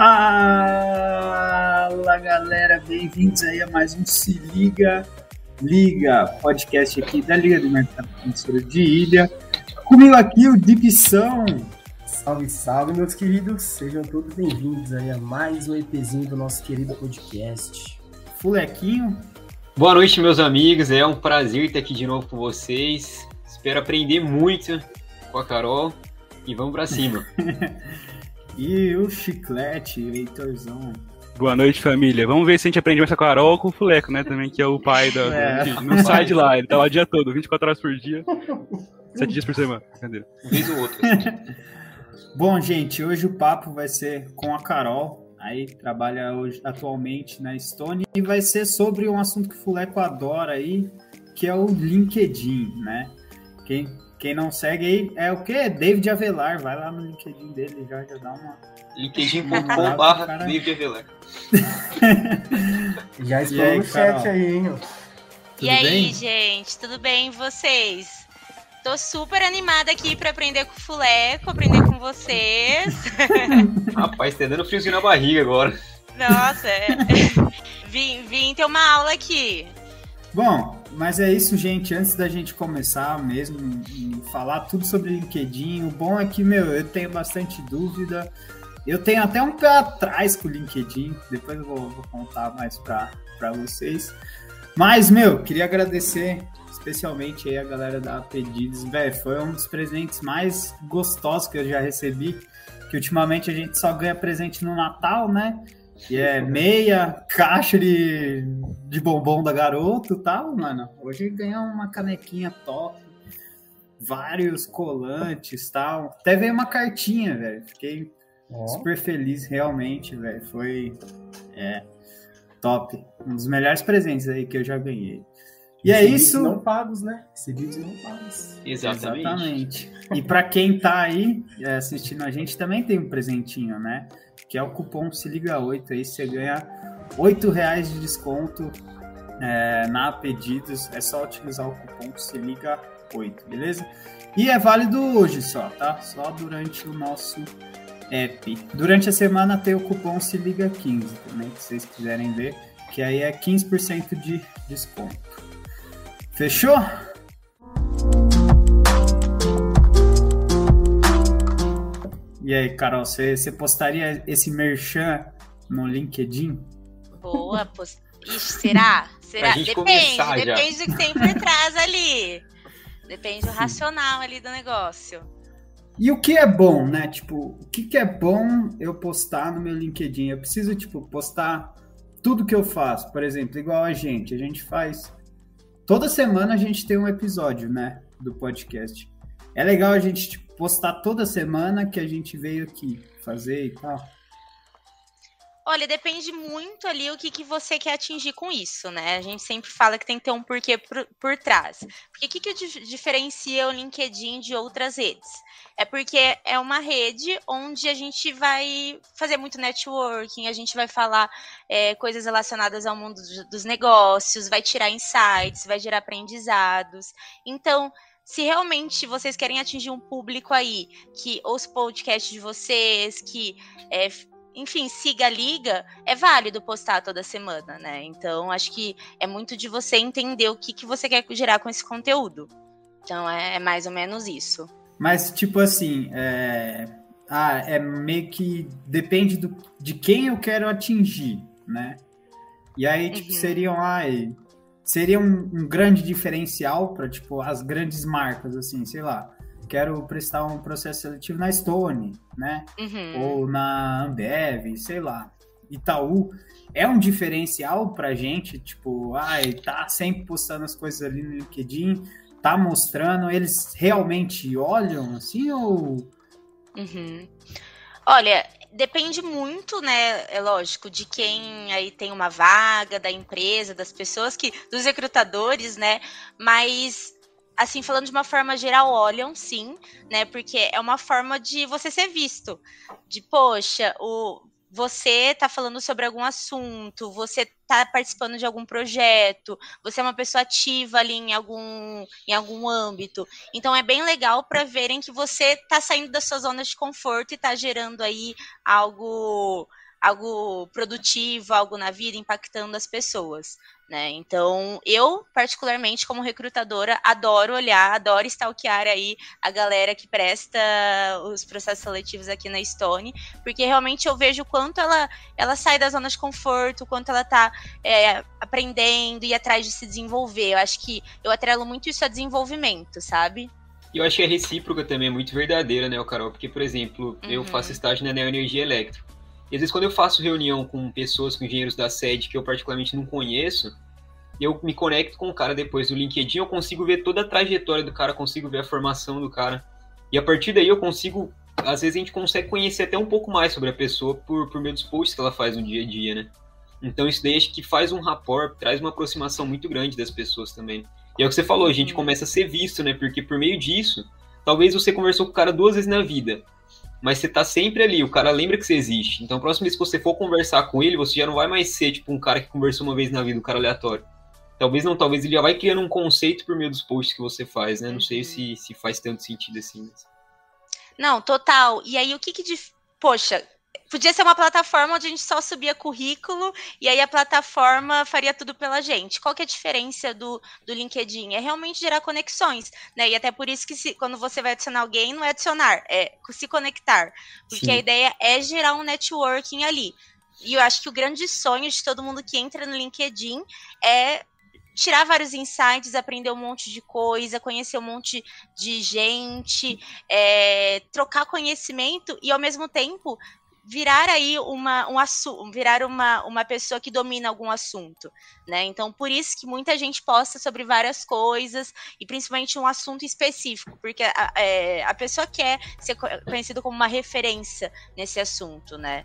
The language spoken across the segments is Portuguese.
Fala galera, bem-vindos aí a mais um Se Liga Liga, podcast aqui da Liga do Mercado Financeiro de Ilha. Comigo aqui o Dipsão. Salve, salve, meus queridos. Sejam todos bem-vindos aí a mais um EPzinho do nosso querido podcast. Fulequinho. Boa noite, meus amigos. É um prazer estar aqui de novo com vocês. Espero aprender muito com a Carol e vamos para cima. e o Chiclete, Heitorzão. Boa noite, família. Vamos ver se a gente aprende mais com a Carol ou com o Fuleco, né? Também, que é o pai da. É. Não sai de lá, ele tá lá o dia todo, 24 horas por dia, 7 dias por semana. Cadê? Um vez ou outro. Bom, gente, hoje o papo vai ser com a Carol. Aí trabalha hoje atualmente na Stone e vai ser sobre um assunto que o Fuleco adora aí, que é o LinkedIn, né? Quem quem não segue aí é o quê? David Avelar. Vai lá no LinkedIn dele já, já dá uma. LinkedIn.com.br David Avelar. já estou no chat aí, hein? E aí, bem? gente, tudo bem? E vocês? Tô super animada aqui para aprender com o Fuleco, aprender com vocês. Rapaz, tá dando friozinho na barriga agora. Nossa, é. vim, vim ter uma aula aqui. Bom, mas é isso, gente. Antes da gente começar mesmo e falar tudo sobre LinkedIn, o bom é que, meu, eu tenho bastante dúvida. Eu tenho até um pé atrás com o LinkedIn. Depois eu vou, vou contar mais para vocês. Mas, meu, queria agradecer especialmente aí a galera da Pedidos. Velho, foi um dos presentes mais gostosos que eu já recebi. Que ultimamente a gente só ganha presente no Natal, né? E é meia caixa de, de bombom da garoto e tal, mano. Hoje ganhou uma canequinha top, vários colantes tal. Até veio uma cartinha, velho. Fiquei super feliz, realmente, velho. Foi é, top. Um dos melhores presentes aí que eu já ganhei. E é isso. não pagos, né? Recebidos não pagos. Exatamente. Exatamente. E para quem tá aí é, assistindo a gente, também tem um presentinho, né? que é o cupom Se Liga 8. Aí você ganha R$ reais de desconto é, na pedidos. É só utilizar o cupom Se Liga 8, beleza? E é válido hoje só, tá? Só durante o nosso app. Durante a semana tem o cupom Se Liga 15 também, se vocês quiserem ver, que aí é 15% de desconto. Fechou? E aí, Carol, você, você postaria esse merchan no LinkedIn? Boa, post... Ixi, será? Será? Depende, depende do que tem por trás ali. Depende do racional ali do negócio. E o que é bom, né? Tipo, o que, que é bom eu postar no meu LinkedIn? Eu preciso, tipo, postar tudo que eu faço. Por exemplo, igual a gente. A gente faz. Toda semana a gente tem um episódio, né? Do podcast. É legal a gente, tipo, postar toda semana que a gente veio aqui fazer e tal? Olha, depende muito ali o que, que você quer atingir com isso, né? A gente sempre fala que tem que ter um porquê por, por trás. Porque o que, que diferencia o LinkedIn de outras redes? É porque é uma rede onde a gente vai fazer muito networking, a gente vai falar é, coisas relacionadas ao mundo dos negócios, vai tirar insights, vai gerar aprendizados. Então, se realmente vocês querem atingir um público aí que os podcasts de vocês, que é, enfim, siga a liga, é válido postar toda semana, né? Então, acho que é muito de você entender o que, que você quer gerar com esse conteúdo. Então, é, é mais ou menos isso. Mas, tipo assim, é... Ah, é meio que depende do, de quem eu quero atingir, né? E aí, tipo, uhum. seriam, ai, seria um, um grande diferencial para tipo as grandes marcas assim, sei lá, quero prestar um processo seletivo na Stone, né? Uhum. Ou na Ambev, sei lá. Itaú é um diferencial pra gente, tipo, ai, tá sempre postando as coisas ali no LinkedIn, tá mostrando, eles realmente olham assim ou Uhum. Olha, depende muito, né? É lógico, de quem aí tem uma vaga, da empresa, das pessoas que. dos recrutadores, né? Mas assim, falando de uma forma geral, olham sim, né? Porque é uma forma de você ser visto. De, poxa, o, você está falando sobre algum assunto, você está participando de algum projeto, você é uma pessoa ativa ali em algum, em algum âmbito. Então é bem legal para verem que você está saindo da sua zona de conforto e está gerando aí algo algo produtivo, algo na vida, impactando as pessoas. Né? Então, eu, particularmente, como recrutadora, adoro olhar, adoro stalkear aí a galera que presta os processos seletivos aqui na Stone, porque realmente eu vejo o quanto ela, ela sai da zona de conforto, o quanto ela está é, aprendendo e atrás de se desenvolver. Eu acho que eu atrelo muito isso a desenvolvimento, sabe? E eu acho que a recíproca também é muito verdadeira, né, Carol? Porque, por exemplo, uhum. eu faço estágio na Neoenergia Elétrica. E às vezes quando eu faço reunião com pessoas, com engenheiros da sede que eu particularmente não conheço, eu me conecto com o cara depois do LinkedIn, eu consigo ver toda a trajetória do cara, consigo ver a formação do cara. E a partir daí eu consigo, às vezes a gente consegue conhecer até um pouco mais sobre a pessoa por, por meio dos posts que ela faz no dia a dia, né? Então isso daí acho que faz um rapport, traz uma aproximação muito grande das pessoas também. E é o que você falou, a gente uhum. começa a ser visto, né? Porque por meio disso, talvez você conversou com o cara duas vezes na vida, mas você tá sempre ali, o cara lembra que você existe. Então, a próxima vez que você for conversar com ele, você já não vai mais ser tipo um cara que conversou uma vez na vida, um cara aleatório. Talvez não, talvez ele já vai criando um conceito por meio dos posts que você faz, né? Não sei se, se faz tanto sentido assim. Mas... Não, total. E aí, o que que. Poxa, Podia ser uma plataforma onde a gente só subia currículo e aí a plataforma faria tudo pela gente. Qual que é a diferença do, do LinkedIn? É realmente gerar conexões, né? E até por isso que se, quando você vai adicionar alguém, não é adicionar, é se conectar. Porque Sim. a ideia é gerar um networking ali. E eu acho que o grande sonho de todo mundo que entra no LinkedIn é tirar vários insights, aprender um monte de coisa, conhecer um monte de gente, é, trocar conhecimento e ao mesmo tempo virar aí uma, um assunto, virar uma, uma pessoa que domina algum assunto, né? Então, por isso que muita gente posta sobre várias coisas, e principalmente um assunto específico, porque a, é, a pessoa quer ser conhecida como uma referência nesse assunto, né?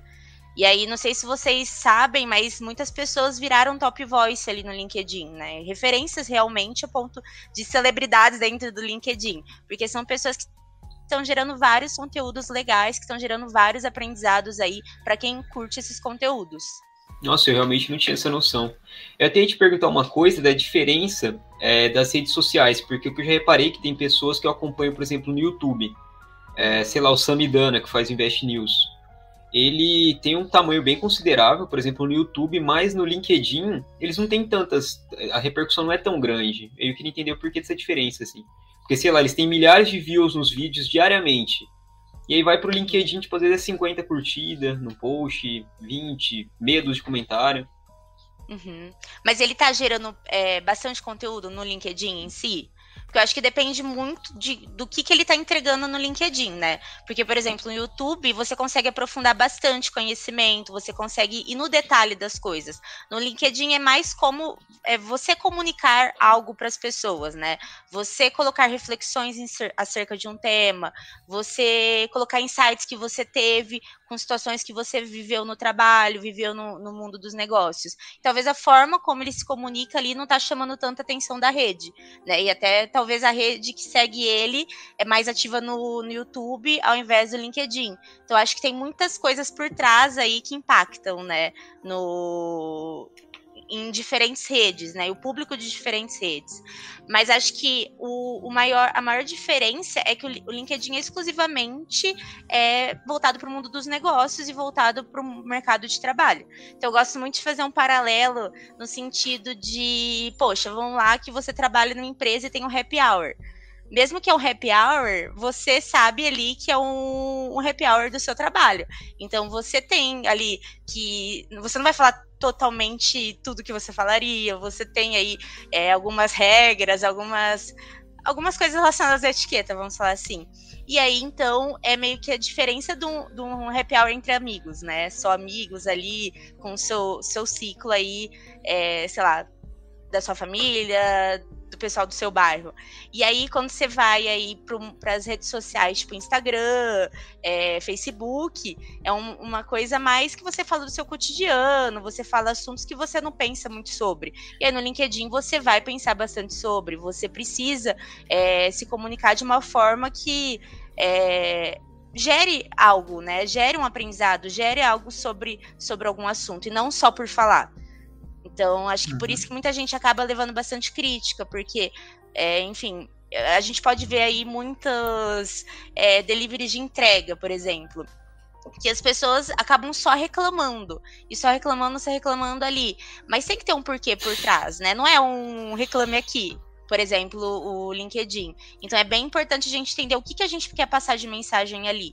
E aí, não sei se vocês sabem, mas muitas pessoas viraram top voice ali no LinkedIn, né? Referências realmente a ponto de celebridades dentro do LinkedIn, porque são pessoas que estão gerando vários conteúdos legais, que estão gerando vários aprendizados aí para quem curte esses conteúdos. Nossa, eu realmente não tinha essa noção. Eu até ia te perguntar uma coisa da diferença é, das redes sociais, porque eu já reparei que tem pessoas que eu acompanho, por exemplo, no YouTube. É, sei lá, o Samidana, que faz Invest News. Ele tem um tamanho bem considerável, por exemplo, no YouTube, mas no LinkedIn, eles não têm tantas. A repercussão não é tão grande. Eu queria entender o porquê dessa diferença, assim. Porque, sei lá, eles têm milhares de views nos vídeos diariamente. E aí vai pro LinkedIn, tipo, às vezes é 50 curtidas no post, 20, medos de comentário. Uhum. Mas ele tá gerando é, bastante conteúdo no LinkedIn em si? Porque eu acho que depende muito de, do que, que ele está entregando no LinkedIn, né? Porque, por exemplo, no YouTube você consegue aprofundar bastante conhecimento, você consegue ir no detalhe das coisas. No LinkedIn é mais como é, você comunicar algo para as pessoas, né? Você colocar reflexões acerca de um tema, você colocar insights que você teve com situações que você viveu no trabalho, viveu no, no mundo dos negócios. Talvez a forma como ele se comunica ali não está chamando tanta atenção da rede, né? E até talvez a rede que segue ele é mais ativa no, no YouTube ao invés do LinkedIn. Então acho que tem muitas coisas por trás aí que impactam, né, no em diferentes redes, né? O público de diferentes redes. Mas acho que o, o maior, a maior diferença é que o, o LinkedIn é exclusivamente é, voltado para o mundo dos negócios e voltado para o mercado de trabalho. Então, eu gosto muito de fazer um paralelo no sentido de, poxa, vamos lá que você trabalha numa empresa e tem um happy hour mesmo que é um happy hour, você sabe ali que é um, um, happy hour do seu trabalho. Então você tem ali que. Você não vai falar totalmente tudo que você falaria, você tem aí é, algumas regras, algumas. Algumas coisas relacionadas à etiqueta, vamos falar assim. E aí, então, é meio que a diferença de um, de um happy hour entre amigos, né? Só amigos ali, com o seu, seu ciclo aí, é, sei lá, da sua família, pessoal do seu bairro. E aí, quando você vai aí para as redes sociais, tipo Instagram, é, Facebook, é um, uma coisa mais que você fala do seu cotidiano, você fala assuntos que você não pensa muito sobre. E aí no LinkedIn você vai pensar bastante sobre, você precisa é, se comunicar de uma forma que é, gere algo, né? Gere um aprendizado, gere algo sobre, sobre algum assunto, e não só por falar. Então, acho que uhum. por isso que muita gente acaba levando bastante crítica, porque, é, enfim, a gente pode ver aí muitas é, deliveries de entrega, por exemplo. que as pessoas acabam só reclamando. E só reclamando, só reclamando ali. Mas tem que ter um porquê por trás, né? Não é um reclame aqui. Por exemplo, o LinkedIn. Então é bem importante a gente entender o que, que a gente quer passar de mensagem ali.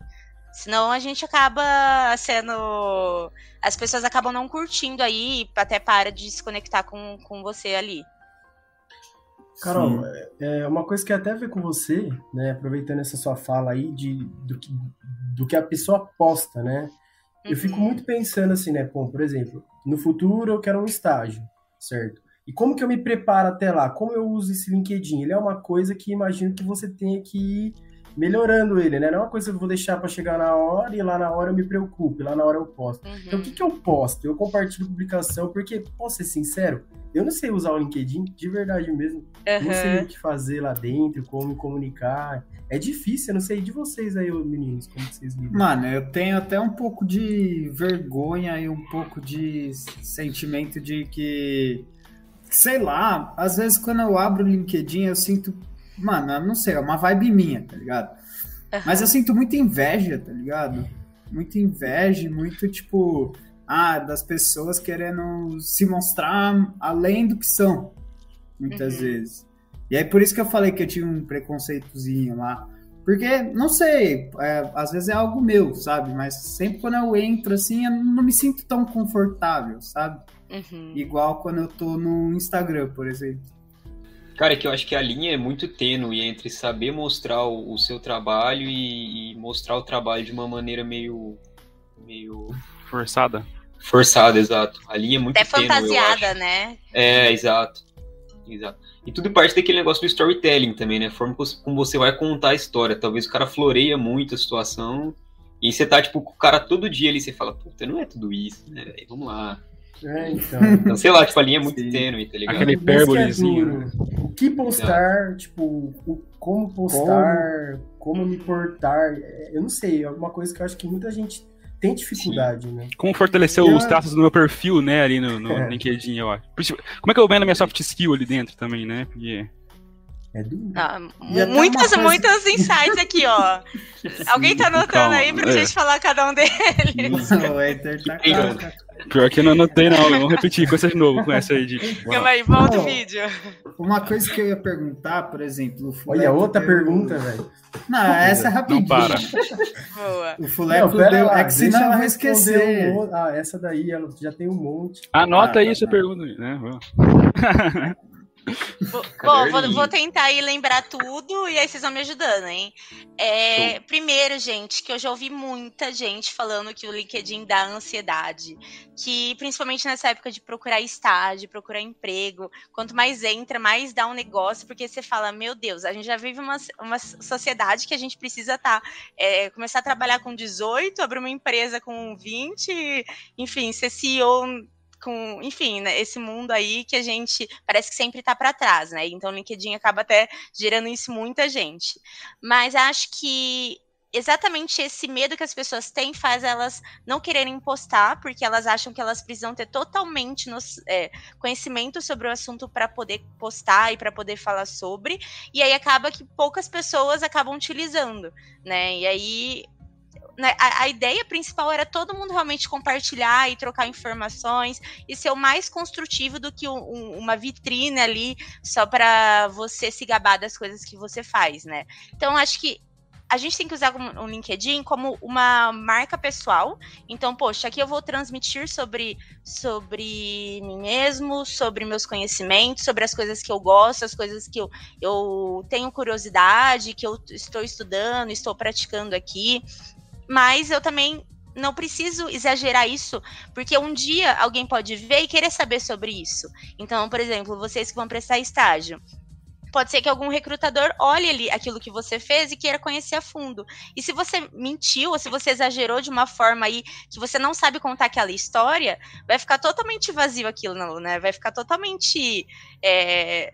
Senão a gente acaba sendo. As pessoas acabam não curtindo aí, até para de se conectar com, com você ali. Carol, é, é uma coisa que até ver com você, né? Aproveitando essa sua fala aí de, do, que, do que a pessoa posta, né? Eu fico Uhum. muito pensando assim, né? Bom, por exemplo, no futuro eu quero um estágio, certo? E como que eu me preparo até lá? Como eu uso esse LinkedIn? Ele é uma coisa que imagino que você tenha que ir melhorando ele, né? Não é uma coisa que eu vou deixar para chegar na hora e lá na hora eu me preocupe, lá na hora eu posto. Então, o Uhum. que, que eu posto? Eu compartilho publicação, porque, posso ser sincero, eu não sei usar o LinkedIn de verdade mesmo. Não sei Uhum. o que fazer lá dentro, como me comunicar. É difícil, eu não sei de vocês aí, meninos, como vocês lidam. Mano, eu tenho até um pouco de vergonha e um pouco de sentimento de que, sei lá, às vezes quando eu abro o LinkedIn eu sinto, mano, eu não sei, é uma vibe minha, tá ligado? Uhum. Mas eu sinto muita inveja, tá ligado? Muita inveja, muito tipo, ah, das pessoas querendo se mostrar além do que são, muitas Uhum. vezes. E aí por isso que eu falei que eu tinha um preconceitozinho lá. Porque, não sei, é, às vezes é algo meu, sabe? Mas sempre quando eu entro assim, eu não me sinto tão confortável, sabe? Uhum. Igual quando eu tô no Instagram, por exemplo. Cara, é que eu acho que a linha é muito tênue entre saber mostrar o, o seu trabalho e, e mostrar o trabalho de uma maneira meio. meio. Forçada. forçada, exato. A linha é muito Até tênue, eu acho. fantasiada, né? É, exato. Exato. E tudo parte daquele negócio do storytelling também, né? A forma como você vai contar a história. Talvez o cara floreia muito a situação. E você tá, tipo, com o cara todo dia ali, você fala, puta, não é tudo isso, né? velho? Vamos lá. É, então. Então, sei lá, tipo, a linha é muito Sim. tênue, tá ligado? Aquele que é hipérbolezinho. duro. O que postar, tipo, o, como postar, como, me portar. é, Eu não sei, é alguma coisa que eu acho que muita gente tem dificuldade, né? Como fortalecer Eu- os traços do meu perfil, né, ali no, no É. LinkedIn, eu acho. Como é que eu vendo a minha soft skill ali dentro também, né? Porque É duro. Ah, muitas, coisa- muitas insights aqui, ó. Alguém tá anotando Calma, aí pra é. gente falar cada um deles. o Ether tá pior que eu não anotei, não. Vamos repetir com essa de novo, com essa aí de. Calma aí, volta o vídeo. Uma coisa que eu ia perguntar, por exemplo, o Olha, outra deu- pergunta, velho. Não, essa é rapidinho. Não para. Boa. O Fuleco Não, deu. lá, é que eu vou responder esquecer. um. Ah, essa daí ela já tem um monte. Anota Ah, aí tá, essa tá. pergunta, né? Bom, vou, vou tentar aí lembrar tudo e aí vocês vão me ajudando, hein? É, primeiro, gente, que eu já ouvi muita gente falando que o LinkedIn dá ansiedade. Que principalmente nessa época de procurar estágio, procurar emprego, quanto mais entra, mais dá um negócio, porque você fala, meu Deus, a gente já vive uma, uma sociedade que a gente precisa estar. começar a trabalhar com 18, abrir uma empresa com 20, enfim, ser CEO com, enfim, né, esse mundo aí que a gente parece que sempre tá para trás, né? Então o LinkedIn acaba até gerando isso muita gente. Mas acho que exatamente esse medo que as pessoas têm faz elas não quererem postar, porque elas acham que elas precisam ter totalmente nos, é, conhecimento sobre o assunto para poder postar e para poder falar sobre. E aí acaba que poucas pessoas acabam utilizando, né? E aí né, a, a, ideia principal era todo mundo realmente compartilhar e trocar informações e ser o mais construtivo do que um, um, uma vitrine ali só para você se gabar das coisas que você faz, né? Então acho que a gente tem que usar o LinkedIn como uma marca pessoal. Então, poxa, aqui eu vou transmitir sobre, sobre mim mesmo, sobre meus conhecimentos, sobre as coisas que eu gosto, as coisas que eu, eu tenho curiosidade, que eu estou estudando, estou praticando aqui mas eu também não preciso exagerar isso, porque um dia alguém pode ver e querer saber sobre isso. Então, por exemplo, vocês que vão prestar estágio, pode ser que algum recrutador olhe ali aquilo que você fez e queira conhecer a fundo. E se você mentiu, ou se você exagerou de uma forma aí que você não sabe contar aquela história, vai ficar totalmente vazio aquilo, né? Vai ficar totalmente. É,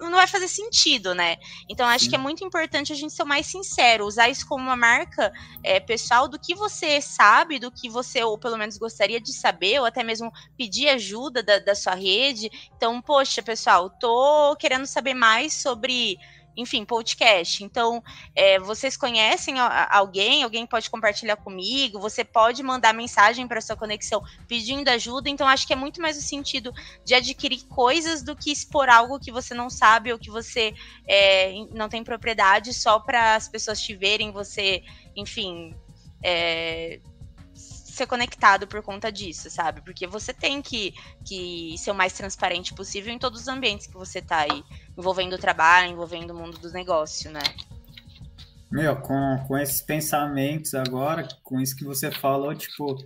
não vai fazer sentido, né? Então, acho Sim. que é muito importante a gente ser o mais sincero, usar isso como uma marca é, pessoal do que você sabe, do que você, ou pelo menos gostaria de saber, ou até mesmo pedir ajuda da, da sua rede. Então, poxa, pessoal, tô querendo saber mais sobre, enfim, podcast. Então, é, vocês conhecem alguém, alguém pode compartilhar comigo, você pode mandar mensagem para sua conexão pedindo ajuda. Então, acho que é muito mais o sentido de adquirir coisas do que expor algo que você não sabe ou que você é, não tem propriedade só para as pessoas te verem, você, enfim. É, ser conectado por conta disso, sabe? Porque você tem que, que ser o mais transparente possível em todos os ambientes que você tá aí, envolvendo o trabalho, envolvendo o mundo dos negócios, né? Meu, com, com esses pensamentos agora, com isso que você falou, tipo,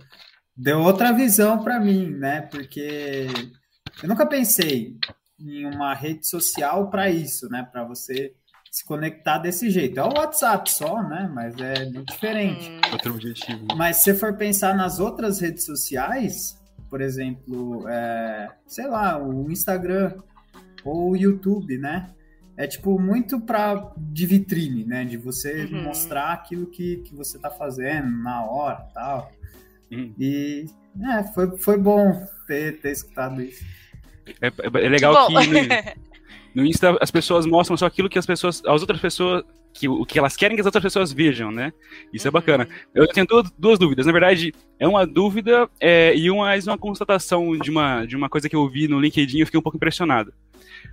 deu outra visão para mim, né? Porque eu nunca pensei em uma rede social para isso, né? Para você se conectar desse jeito. É o WhatsApp só, né? Mas é muito diferente. Hum. Outro objetivo. Mas se for pensar nas outras redes sociais, por exemplo, é, sei lá, o Instagram ou o YouTube, né? É tipo muito para de vitrine, né? De você uhum. mostrar aquilo que, que você tá fazendo na hora tal. Uhum. E é, foi, foi bom ter, ter escutado isso. É, é, é legal que, que No Insta, as pessoas mostram só aquilo que as pessoas, as outras pessoas, que o que elas querem que as outras pessoas vejam, né? Isso é uhum. bacana. Eu tenho duas, duas, dúvidas. Na verdade, é uma dúvida é, e uma, uma constatação de uma, de uma coisa que eu vi no LinkedIn e eu fiquei um pouco impressionado.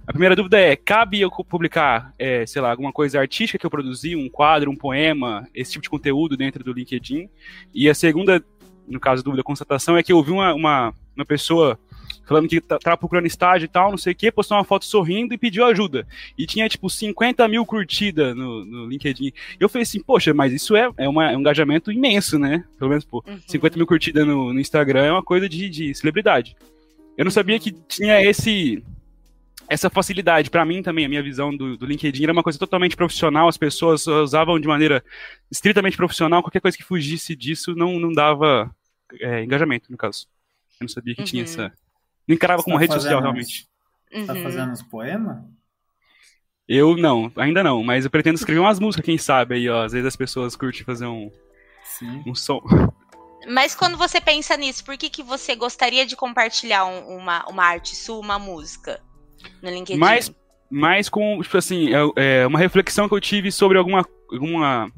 A primeira dúvida é: cabe eu publicar, é, sei lá, alguma coisa artística que eu produzi, um quadro, um poema, esse tipo de conteúdo dentro do LinkedIn? E a segunda, no caso, dúvida, constatação, é que eu vi uma, uma, uma pessoa falando que tava tá, procurando estágio e tal, não sei o que, postou uma foto sorrindo e pediu ajuda. E tinha, tipo, 50 mil curtidas no, no LinkedIn. Eu falei assim, poxa, mas isso é, é, uma, é um engajamento imenso, né? Pelo menos, pô, uhum. 50 mil curtidas no, no, Instagram é uma coisa de, de celebridade. Eu não sabia que tinha esse essa facilidade, para mim também, a minha visão do, do, LinkedIn era uma coisa totalmente profissional, as pessoas usavam de maneira estritamente profissional, qualquer coisa que fugisse disso não, não dava é, engajamento, no caso. Eu não sabia que uhum. tinha essa, não encarava como tá rede social, uns, realmente. Uhum. Tá fazendo uns poemas? Eu não, ainda não, mas eu pretendo escrever umas músicas, quem sabe aí, ó. Às vezes as pessoas curtem fazer um, Sim. um som. Mas quando você pensa nisso, por que, que você gostaria de compartilhar um, uma, uma arte sua, uma música no LinkedIn? Mais, mais com, tipo assim, é, é uma reflexão que eu tive sobre alguma, alguma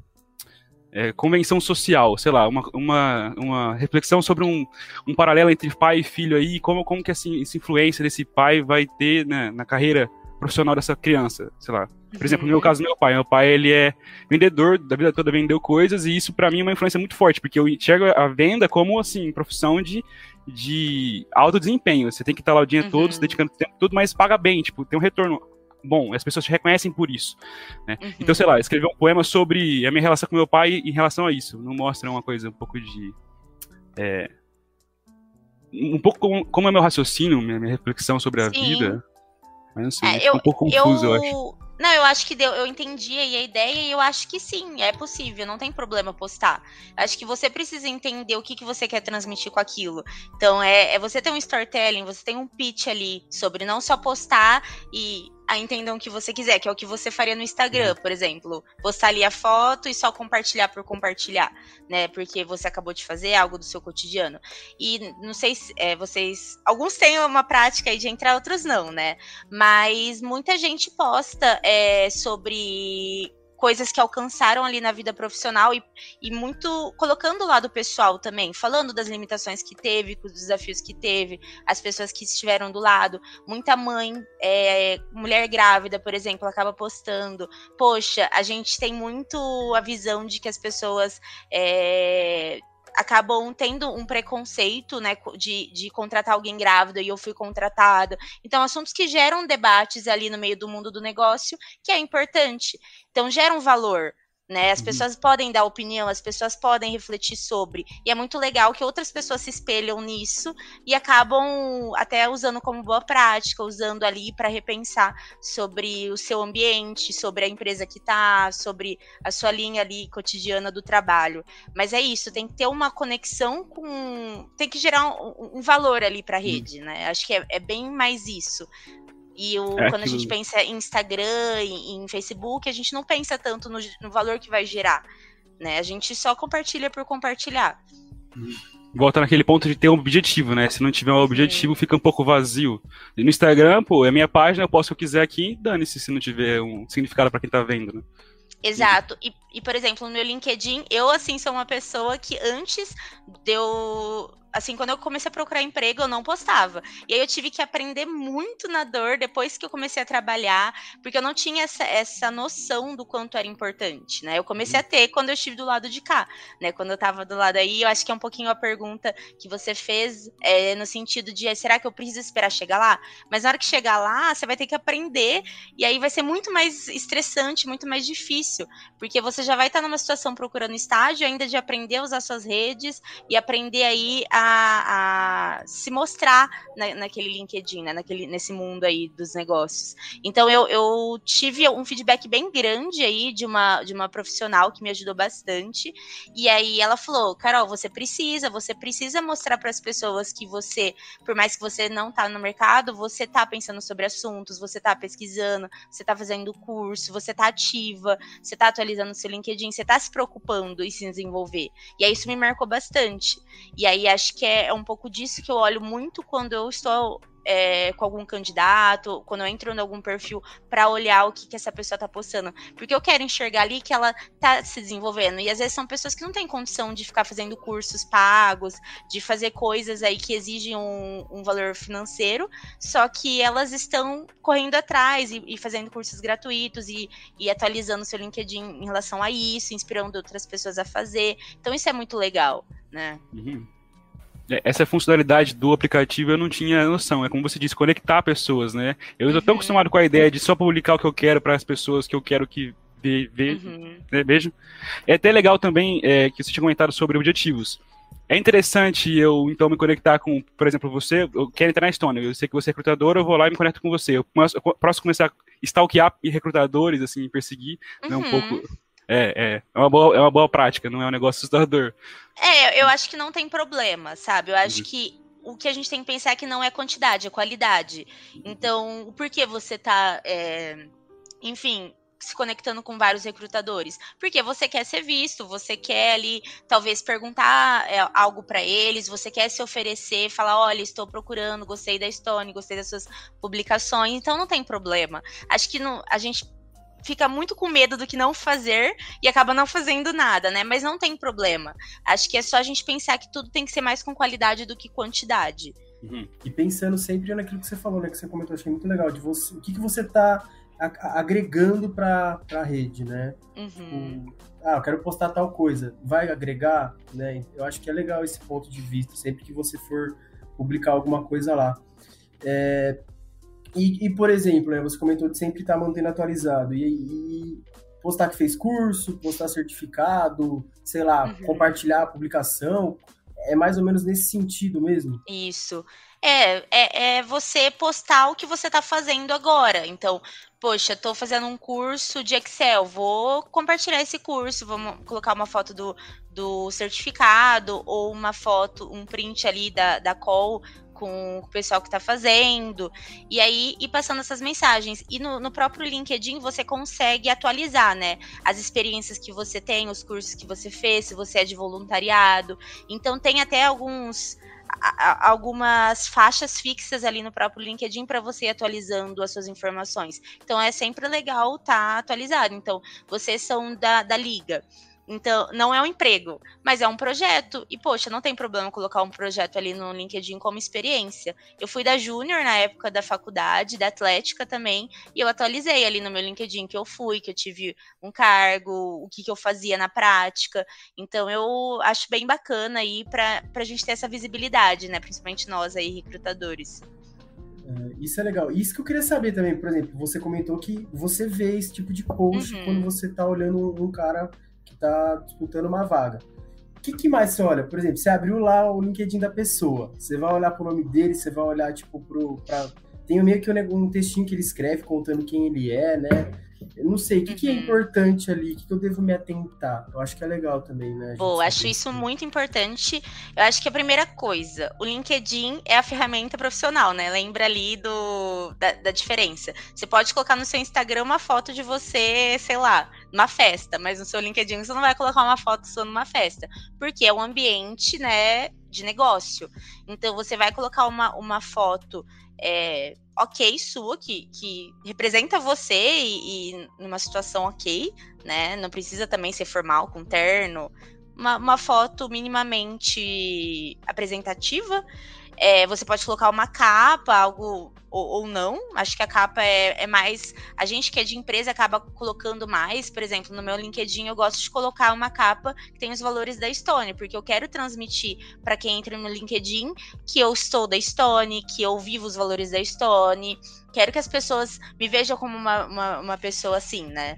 é, convenção social, sei lá, uma, uma, uma reflexão sobre um, um paralelo entre pai e filho aí, como, como que assim, essa influência desse pai vai ter né, na carreira profissional dessa criança, sei lá. Por exemplo, no meu uhum. caso, meu pai. Meu pai, ele é vendedor, da vida toda vendeu coisas, e isso para mim é uma influência muito forte, porque eu enxergo a venda como, assim, profissão de, de alto desempenho. Você tem que estar lá o dia uhum. todo, se dedicando o tempo todo, mas paga bem, tipo, tem um retorno bom, as pessoas te reconhecem por isso. Né? Uhum. Então, sei lá, escrever um poema sobre a minha relação com meu pai em relação a isso. Não mostra uma coisa um pouco de. É, um pouco como, como, é meu raciocínio, minha, minha reflexão sobre a Sim. vida. Mas não sei, é, eu, um pouco confuso, eu, eu acho. Não, eu acho que deu, eu entendi aí a ideia e eu acho que sim, é possível, não tem problema postar. Acho que você precisa entender o que, que você quer transmitir com aquilo. Então, é, é você ter um storytelling, você tem um pitch ali sobre não só postar e a entendam o que você quiser, que é o que você faria no Instagram, uhum. por exemplo. Postar ali a foto e só compartilhar por compartilhar, né? Porque você acabou de fazer algo do seu cotidiano. E não sei se é, vocês. Alguns têm uma prática aí de entrar, outros não, né? Mas muita gente posta é, sobre coisas que alcançaram ali na vida profissional e, e muito colocando o lado pessoal também, falando das limitações que teve, dos desafios que teve, as pessoas que estiveram do lado. Muita mãe, é, mulher grávida, por exemplo, acaba postando. Poxa, a gente tem muito a visão de que as pessoas é, acabam tendo um preconceito, né, de, de contratar alguém grávida e eu fui contratada. Então, assuntos que geram debates ali no meio do mundo do negócio, que é importante. Então, gera um valor. Né? As uhum. pessoas podem dar opinião, as pessoas podem refletir sobre. E é muito legal que outras pessoas se espelham nisso e acabam até usando como boa prática, usando ali para repensar sobre o seu ambiente, sobre a empresa que tá, sobre a sua linha ali cotidiana do trabalho. Mas é isso, tem que ter uma conexão com. tem que gerar um, um valor ali para a rede, uhum. né? Acho que é, é bem mais isso. E o, é quando a gente pensa em Instagram, em, em, Facebook, a gente não pensa tanto no, no, valor que vai gerar. Né? A gente só compartilha por compartilhar. volta naquele ponto de ter um objetivo, né? Se não tiver um objetivo, fica um pouco vazio. E no Instagram, pô, é minha página, eu posso o que eu quiser aqui, dane-se se não tiver um significado para quem tá vendo, né? Exato. E, e, por exemplo, no meu LinkedIn, eu, assim, sou uma pessoa que antes de eu assim, quando eu comecei a procurar emprego, eu não postava. E aí eu tive que aprender muito na dor depois que eu comecei a trabalhar, porque eu não tinha essa, essa noção do quanto era importante, né? Eu comecei a ter quando eu estive do lado de cá, né? Quando eu tava do lado aí, eu acho que é um pouquinho a pergunta que você fez é, no sentido de, será que eu preciso esperar chegar lá? Mas na hora que chegar lá, você vai ter que aprender, e aí vai ser muito mais estressante, muito mais difícil, porque você já vai estar numa situação procurando estágio, ainda de aprender a usar suas redes e aprender aí a a, se mostrar na, naquele LinkedIn, né, naquele, nesse mundo aí dos negócios. Então eu, eu tive um feedback bem grande aí de uma, de uma profissional que me ajudou bastante. E aí ela falou, Carol, você precisa, você precisa mostrar para as pessoas que você, por mais que você não tá no mercado, você tá pensando sobre assuntos, você tá pesquisando, você tá fazendo curso, você tá ativa, você tá atualizando seu LinkedIn, você tá se preocupando em se desenvolver. E aí isso me marcou bastante. E aí acho acho que é, é um pouco disso que eu olho muito quando eu estou é, com algum candidato, quando eu entro em algum perfil, para olhar o que, que essa pessoa tá postando. Porque eu quero enxergar ali que ela tá se desenvolvendo. E às vezes são pessoas que não têm condição de ficar fazendo cursos pagos, de fazer coisas aí que exigem um, um valor financeiro, só que elas estão correndo atrás e, e fazendo cursos gratuitos e, e atualizando seu LinkedIn em relação a isso, inspirando outras pessoas a fazer. Então isso é muito legal, né? Uhum. É, essa funcionalidade do aplicativo eu não tinha noção. É como você disse, conectar pessoas, né? Eu estou tão uhum. acostumado com a ideia de só publicar o que eu quero para as pessoas que eu quero que ve, ve, uhum. né, vejam. É até legal também é, que você tinha comentado sobre objetivos. É interessante eu, então, me conectar com, por exemplo, você, eu quero entrar na Estônia, eu sei que você é recrutador, eu vou lá e me conecto com você. Eu posso, começar a stalkear recrutadores, assim, perseguir, uhum. né, um pouco uhum. É, é. É uma, boa, é uma boa prática, não é um negócio assustador. É, eu acho que não tem problema, sabe? Eu acho uhum. que o que a gente tem que pensar é que não é quantidade, é qualidade. Então, por que você tá, é, enfim, se conectando com vários recrutadores? Porque você quer ser visto, você quer ali, talvez, perguntar é, algo para eles, você quer se oferecer, falar: olha, estou procurando, gostei da Stone, gostei das suas publicações, então não tem problema. Acho que não, a gente fica muito com medo do que não fazer e acaba não fazendo nada, né? Mas não tem problema. Acho que é só a gente pensar que tudo tem que ser mais com qualidade do que quantidade. Uhum. E pensando sempre naquilo que você falou, né? Que você comentou, achei muito legal. De você, o que, que você tá agregando para a rede, né? Uhum. Tipo, ah, eu quero postar tal coisa. Vai agregar, né? Eu acho que é legal esse ponto de vista, sempre que você for publicar alguma coisa lá. É, e, e, por exemplo, né, você comentou de sempre estar tá mantendo atualizado. E, e, postar que fez curso, postar certificado, sei lá, uhum. compartilhar a publicação. É mais ou menos nesse sentido mesmo. Isso. É, é, é você postar o que você está fazendo agora. Então, poxa, estou fazendo um curso de Excel, vou compartilhar esse curso, vou colocar uma foto do, do certificado ou uma foto, um print ali da, da call com o pessoal que está fazendo, e aí ir passando essas mensagens. E no, no, próprio LinkedIn você consegue atualizar, né? As experiências que você tem, os cursos que você fez, se você é de voluntariado. Então tem até alguns algumas faixas fixas ali no próprio LinkedIn para você ir atualizando as suas informações. Então é sempre legal estar tá atualizado. Então, vocês são da, da liga. Então, não é um emprego, mas é um projeto. E, poxa, não tem problema colocar um projeto ali no LinkedIn como experiência. Eu fui da Júnior na época da faculdade, da Atlética também, e eu atualizei ali no meu LinkedIn que eu fui, que eu tive um cargo, o que, que eu fazia na prática. Então, eu acho bem bacana aí para a gente ter essa visibilidade, né? Principalmente nós aí, recrutadores. É, isso é legal. Isso que eu queria saber também, por exemplo, você comentou que você vê esse tipo de post uhum. quando você está olhando um cara está disputando uma vaga. O que, que, mais você olha? Por exemplo, você abriu lá o LinkedIn da pessoa, você vai olhar pro nome dele, você vai olhar, tipo, pro. Pra... Tem meio que um textinho que ele escreve contando quem ele é, né? Eu não sei, o que, que é uhum. importante ali? O que, que, eu devo me atentar? Eu acho que é legal também, né? Pô, acho isso muito importante. Eu acho que a primeira coisa, o LinkedIn é a ferramenta profissional, né? Lembra ali do, da, da diferença. Você pode colocar no seu Instagram uma foto de você, sei lá, numa festa, mas no seu LinkedIn você não vai colocar uma foto sua numa festa. Porque é um ambiente, né? de negócio. Então você vai colocar uma, uma foto é, ok sua, que, que representa você e, e numa situação ok, né? Não precisa também ser formal, com terno. Uma, uma foto minimamente apresentativa. É, você pode colocar uma capa, algo ou, ou não. Acho que a capa é, é, mais. A gente que é de empresa acaba colocando mais. Por exemplo, no meu LinkedIn eu gosto de colocar uma capa que tem os valores da Stone, porque eu quero transmitir para quem entra no LinkedIn que eu estou da Stone, que eu vivo os valores da Stone. Quero que as pessoas me vejam como uma, uma, uma pessoa assim, né?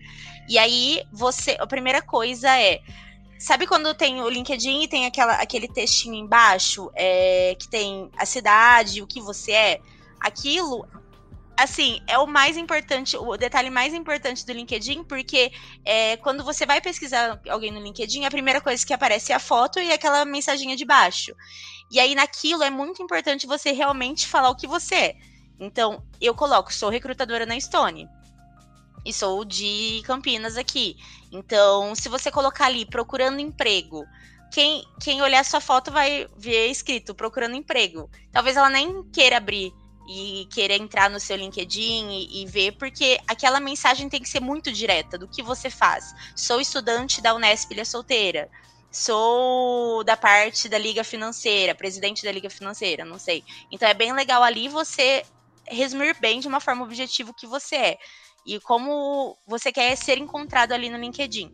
E aí, você. A primeira coisa é. Sabe quando tem o LinkedIn e tem aquela, aquele textinho embaixo é, que tem a cidade, o que você é? aquilo assim, é o mais importante, o detalhe mais importante do LinkedIn, porque é, quando você vai pesquisar alguém no LinkedIn, a primeira coisa que aparece é a foto e aquela mensaginha de baixo. E aí naquilo é muito importante você realmente falar o que você é. Então, eu coloco, sou recrutadora na Stone. E sou de Campinas aqui. Então, se você colocar ali procurando emprego, quem, quem olhar sua foto vai ver escrito procurando emprego. Talvez ela nem queira abrir e querer entrar no seu LinkedIn e, e, ver, porque aquela mensagem tem que ser muito direta do que você faz. Sou estudante da Unesp Ilha Solteira. Sou da parte da Liga Financeira, presidente da Liga Financeira, não sei. Então é bem legal ali você resumir bem de uma forma objetiva o que você é e como você quer ser encontrado ali no LinkedIn.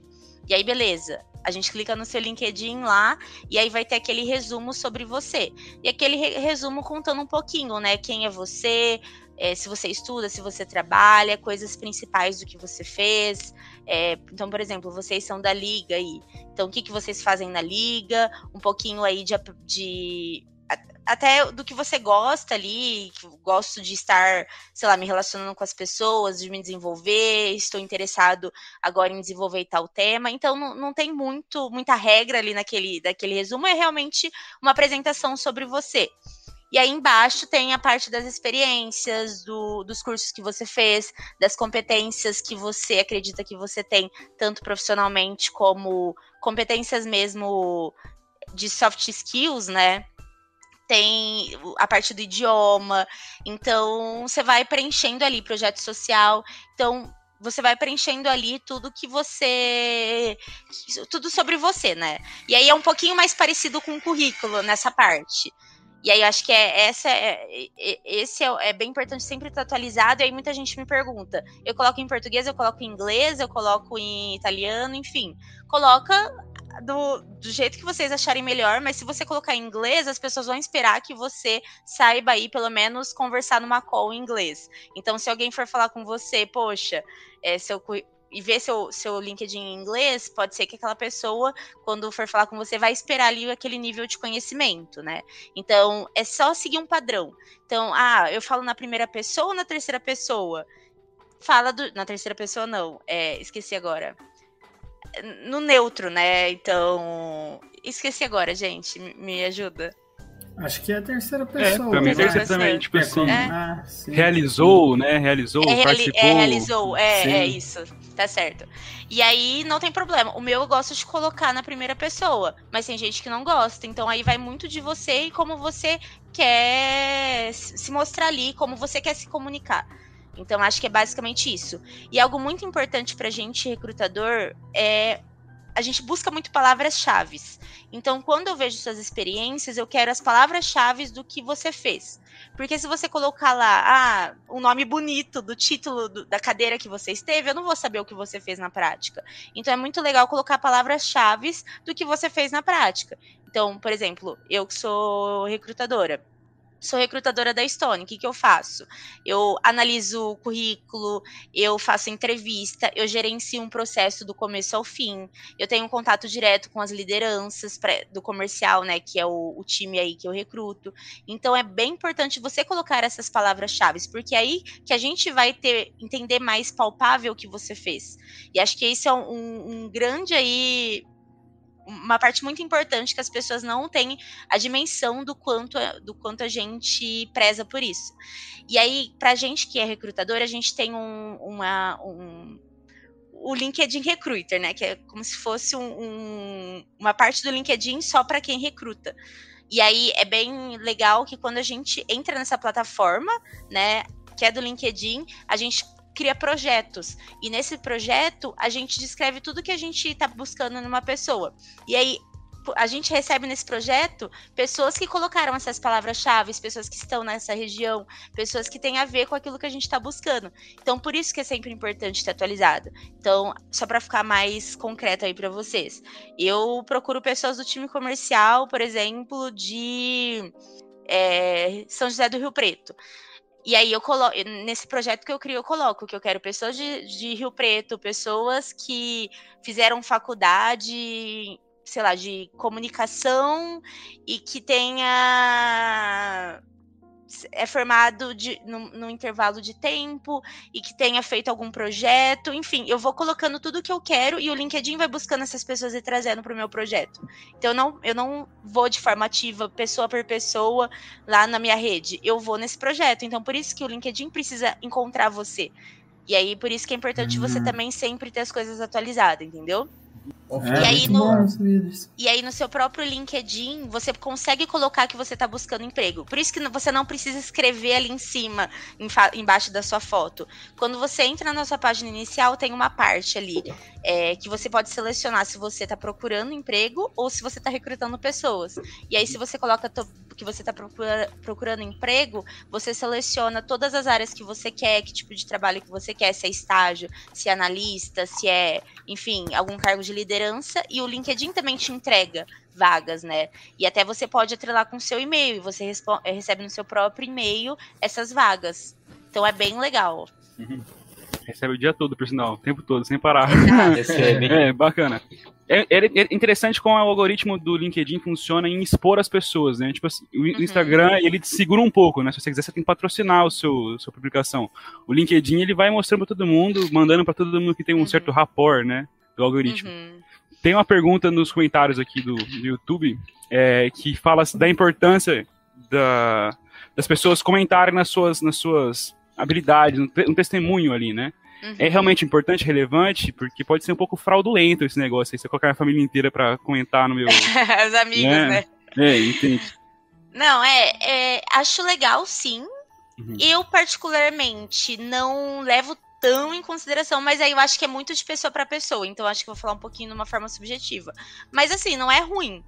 E aí, beleza. A gente clica no seu LinkedIn lá e aí vai ter aquele resumo sobre você. E aquele re resumo contando um pouquinho, né? Quem é você, é, se você estuda, se você trabalha, coisas principais do que você fez. É, então, por exemplo, vocês são da liga aí. Então, o que, que vocês fazem na liga? Um pouquinho aí de, de até do que você gosta ali, gosto de estar, sei lá, me relacionando com as pessoas, de me desenvolver, estou interessado agora em desenvolver tal tema. Então não, não tem muito, muita regra ali naquele, daquele resumo, é realmente uma apresentação sobre você. E aí embaixo tem a parte das experiências, do, dos cursos que você fez, das competências que você acredita que você tem, tanto profissionalmente como competências mesmo de soft skills, né? Tem a parte do idioma. Então, você vai preenchendo ali projeto social. Então, você vai preenchendo ali tudo que você. Tudo sobre você, né? E aí é um pouquinho mais parecido com o currículo nessa parte. E aí, acho que é, essa é esse é, é, bem importante sempre estar atualizado. E aí, muita gente me pergunta: eu coloco em português, eu coloco em inglês, eu coloco em italiano, enfim. Coloca do, do jeito que vocês acharem melhor, mas se você colocar em inglês, as pessoas vão esperar que você saiba aí, pelo menos, conversar numa call em inglês. Então, se alguém for falar com você, poxa, é, seu, e ver seu, seu LinkedIn em inglês, pode ser que aquela pessoa, quando for falar com você, vai esperar ali aquele nível de conhecimento, né? Então, é só seguir um padrão. Então, ah, eu falo na primeira pessoa ou na terceira pessoa? Fala do. Na terceira pessoa, não. É, esqueci agora no neutro, né? Então. Esqueci agora, gente. Me ajuda. Acho que é a terceira pessoa. É, pra mim, terceira também, tipo é, assim. É. Ah, realizou, né? Realizou, é, participou. É, realizou, é, é isso. Tá certo. E aí não tem problema. O meu eu gosto de colocar na primeira pessoa, mas tem gente que não gosta. Então aí vai muito de você e como você quer se mostrar ali, como você quer se comunicar. Então, acho que é basicamente isso. E algo muito importante para a gente, recrutador, é a gente busca muito palavras-chave. Então, quando eu vejo suas experiências, eu quero as palavras-chave do que você fez. Porque se você colocar lá, ah, um nome bonito do título do, da cadeira que você esteve, eu não vou saber o que você fez na prática. Então, é muito legal colocar palavras-chave do que você fez na prática. Então, por exemplo, eu que sou recrutadora sou recrutadora da Stone, o que, que eu faço? Eu analiso o currículo, eu faço entrevista, eu gerencio um processo do começo ao fim, eu tenho um contato direto com as lideranças pra, do comercial, né, que é o, o, time aí que eu recruto. Então é bem importante você colocar essas palavras-chave, porque é aí que a gente vai ter entender mais palpável o que você fez. E acho que esse é um, um grande aí uma parte muito importante que as pessoas não têm a dimensão do quanto, do quanto a gente preza por isso. E aí, para a gente que é recrutador, a gente tem um, uma, um, o LinkedIn Recruiter, né? Que é como se fosse um, um, uma parte do LinkedIn só para quem recruta. E aí é bem legal que quando a gente entra nessa plataforma, né, que é do LinkedIn, a gente cria projetos. E nesse projeto, a gente descreve tudo que a gente está buscando numa pessoa. E aí, a gente recebe nesse projeto pessoas que colocaram essas palavras-chave, pessoas que estão nessa região, pessoas que têm a ver com aquilo que a gente está buscando. Então, por isso que é sempre importante ter atualizado. Então, só para ficar mais concreto aí para vocês, eu procuro pessoas do time comercial, por exemplo, de é, São José do Rio Preto. E aí eu coloco, nesse projeto que eu crio, eu coloco que eu quero pessoas de, de Rio Preto, pessoas que fizeram faculdade sei lá, de comunicação e que tenha é formado de, no, no, intervalo de tempo e que tenha feito algum projeto, enfim, eu vou colocando tudo que eu quero e o LinkedIn vai buscando essas pessoas e trazendo para o meu projeto. Então eu não, eu não vou de forma ativa, pessoa por pessoa, lá na minha rede. Eu vou nesse projeto. Então por isso que o LinkedIn precisa encontrar você. E aí por isso que é importante uhum. você também sempre ter as coisas atualizadas, entendeu? É, e, aí no, e aí no seu próprio LinkedIn, você consegue colocar que você está buscando emprego. Por isso que você não precisa escrever ali em cima, embaixo da sua foto. Quando você entra na sua página inicial, tem uma parte ali é, que você pode selecionar se você está procurando emprego ou se você está recrutando pessoas. E aí, se você coloca que você está procura, procurando emprego, você seleciona todas as áreas que você quer, que tipo de trabalho que você quer, se é estágio, se é analista, se é, enfim, algum cargo de liderança, e o LinkedIn também te entrega vagas, né? E até você pode atrelar com o seu e-mail, e você eh, recebe no seu próprio e-mail essas vagas. Então é bem legal. Uhum. Recebe o dia todo, por sinal, o tempo todo, sem parar. Recebe. é, bacana. É, é, interessante como o algoritmo do LinkedIn funciona em expor as pessoas, né? Tipo assim, o uhum. Instagram, ele te segura um pouco, né? Se você quiser, você tem que patrocinar o seu sua publicação. O LinkedIn, ele vai mostrando para todo mundo, mandando para todo mundo que tem um uhum. certo rapport, né? Do algoritmo. Uhum. Tem uma pergunta nos comentários aqui do, do YouTube é, que fala da importância da, das pessoas comentarem nas suas, nas suas habilidades, um testemunho ali, né? Uhum. É realmente importante, relevante, porque pode ser um pouco fraudulento esse negócio aí. Você colocar a família inteira para comentar no meu. Os amigos, né? né? É, entende. Não, é, é, Acho legal, sim. Uhum. Eu, particularmente, não levo tão em consideração, mas aí eu acho que é muito de pessoa para pessoa, então acho que vou falar um pouquinho de uma forma subjetiva. Mas assim, não é ruim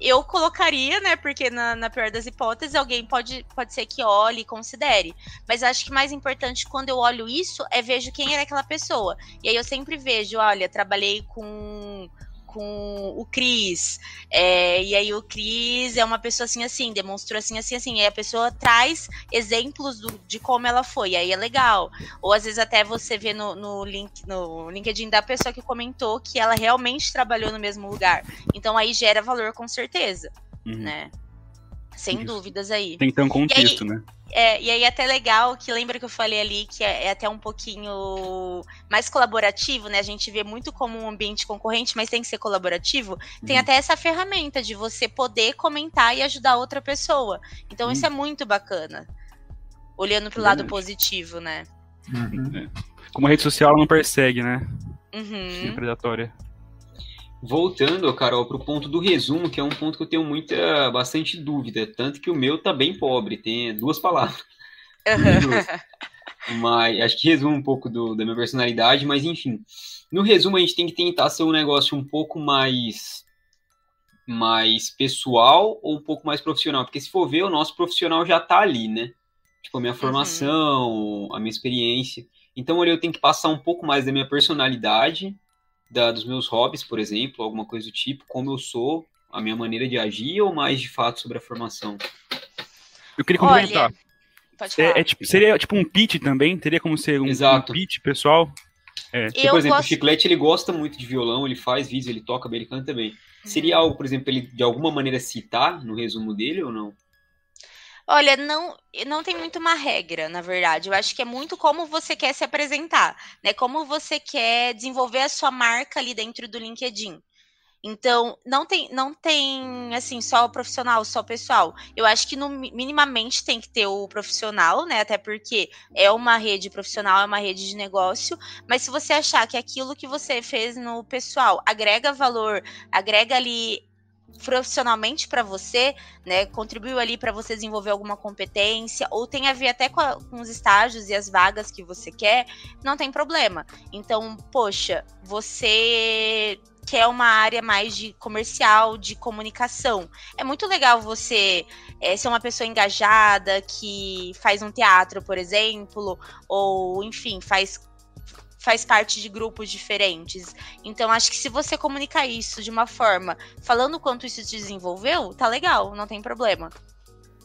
eu colocaria, né? Porque na, na, pior das hipóteses, alguém pode, pode ser que olhe e considere. Mas acho que mais importante quando eu olho isso é vejo quem era aquela pessoa. E aí eu sempre vejo, olha, trabalhei com com o Cris. É, e aí o Cris é uma pessoa assim, assim, demonstrou assim, assim, assim. E a pessoa traz exemplos do, de como ela foi. E aí é legal. Ou às vezes até você vê no, no, link, no LinkedIn da pessoa que comentou que ela realmente trabalhou no mesmo lugar. Então aí gera valor com certeza. Uhum. Né? Sem Isso. dúvidas aí. Tem que ter um contexto, aí, né? É, e aí é até legal que lembra que eu falei ali que é, é, até um pouquinho mais colaborativo, né? A gente vê muito como um ambiente concorrente, mas tem que ser colaborativo. Tem uhum. até essa ferramenta de você poder comentar e ajudar outra pessoa. Então uhum. isso é muito bacana. Olhando para o lado positivo, né? Uhum. É. Como a rede social não persegue, né? Uhum. É predatória voltando, Carol, para o ponto do resumo, que é um ponto que eu tenho muita, bastante dúvida, tanto que o meu tá bem pobre, tem duas palavras. mas acho que resume um pouco do, da minha personalidade, mas enfim. No resumo, a gente tem que tentar ser um negócio um pouco mais mais pessoal ou um pouco mais profissional, porque se for ver, o nosso profissional já tá ali, né? Tipo, a minha uhum. formação, uhum. a minha experiência. Então, ali eu tenho que passar um pouco mais da minha personalidade da, dos meus hobbies, por exemplo, alguma coisa do tipo, como eu sou, a minha maneira de agir, ou mais de fato sobre a formação? Eu queria complementar. É, é, tipo, seria tipo um pitch também? Teria como ser um, um pitch pessoal? É. Porque, por exemplo, gosto... o Chiclete ele gosta muito de violão, ele faz vídeos, ele toca bem, ele canta também. Uhum. Seria algo, por exemplo, ele de alguma maneira citar no resumo dele ou não? Olha, não, não tem muito uma regra, na verdade. Eu acho que é muito como você quer se apresentar, né? Como você quer desenvolver a sua marca ali dentro do LinkedIn. Então, não tem, não tem assim, só o profissional, só o pessoal. Eu acho que no, minimamente tem que ter o profissional, né? Até porque é uma rede profissional, é uma rede de negócio. Mas se você achar que aquilo que você fez no pessoal agrega valor, agrega ali profissionalmente para você, né, contribuiu ali para você desenvolver alguma competência, ou tem a ver até com, a, com, os estágios e as vagas que você quer, não tem problema. Então, poxa, você quer uma área mais de comercial, de comunicação. É muito legal você é, ser uma pessoa engajada, que faz um teatro, por exemplo, ou enfim, faz faz parte de grupos diferentes. Então, acho que se você comunicar isso de uma forma, falando quanto isso te desenvolveu, tá legal, não tem problema.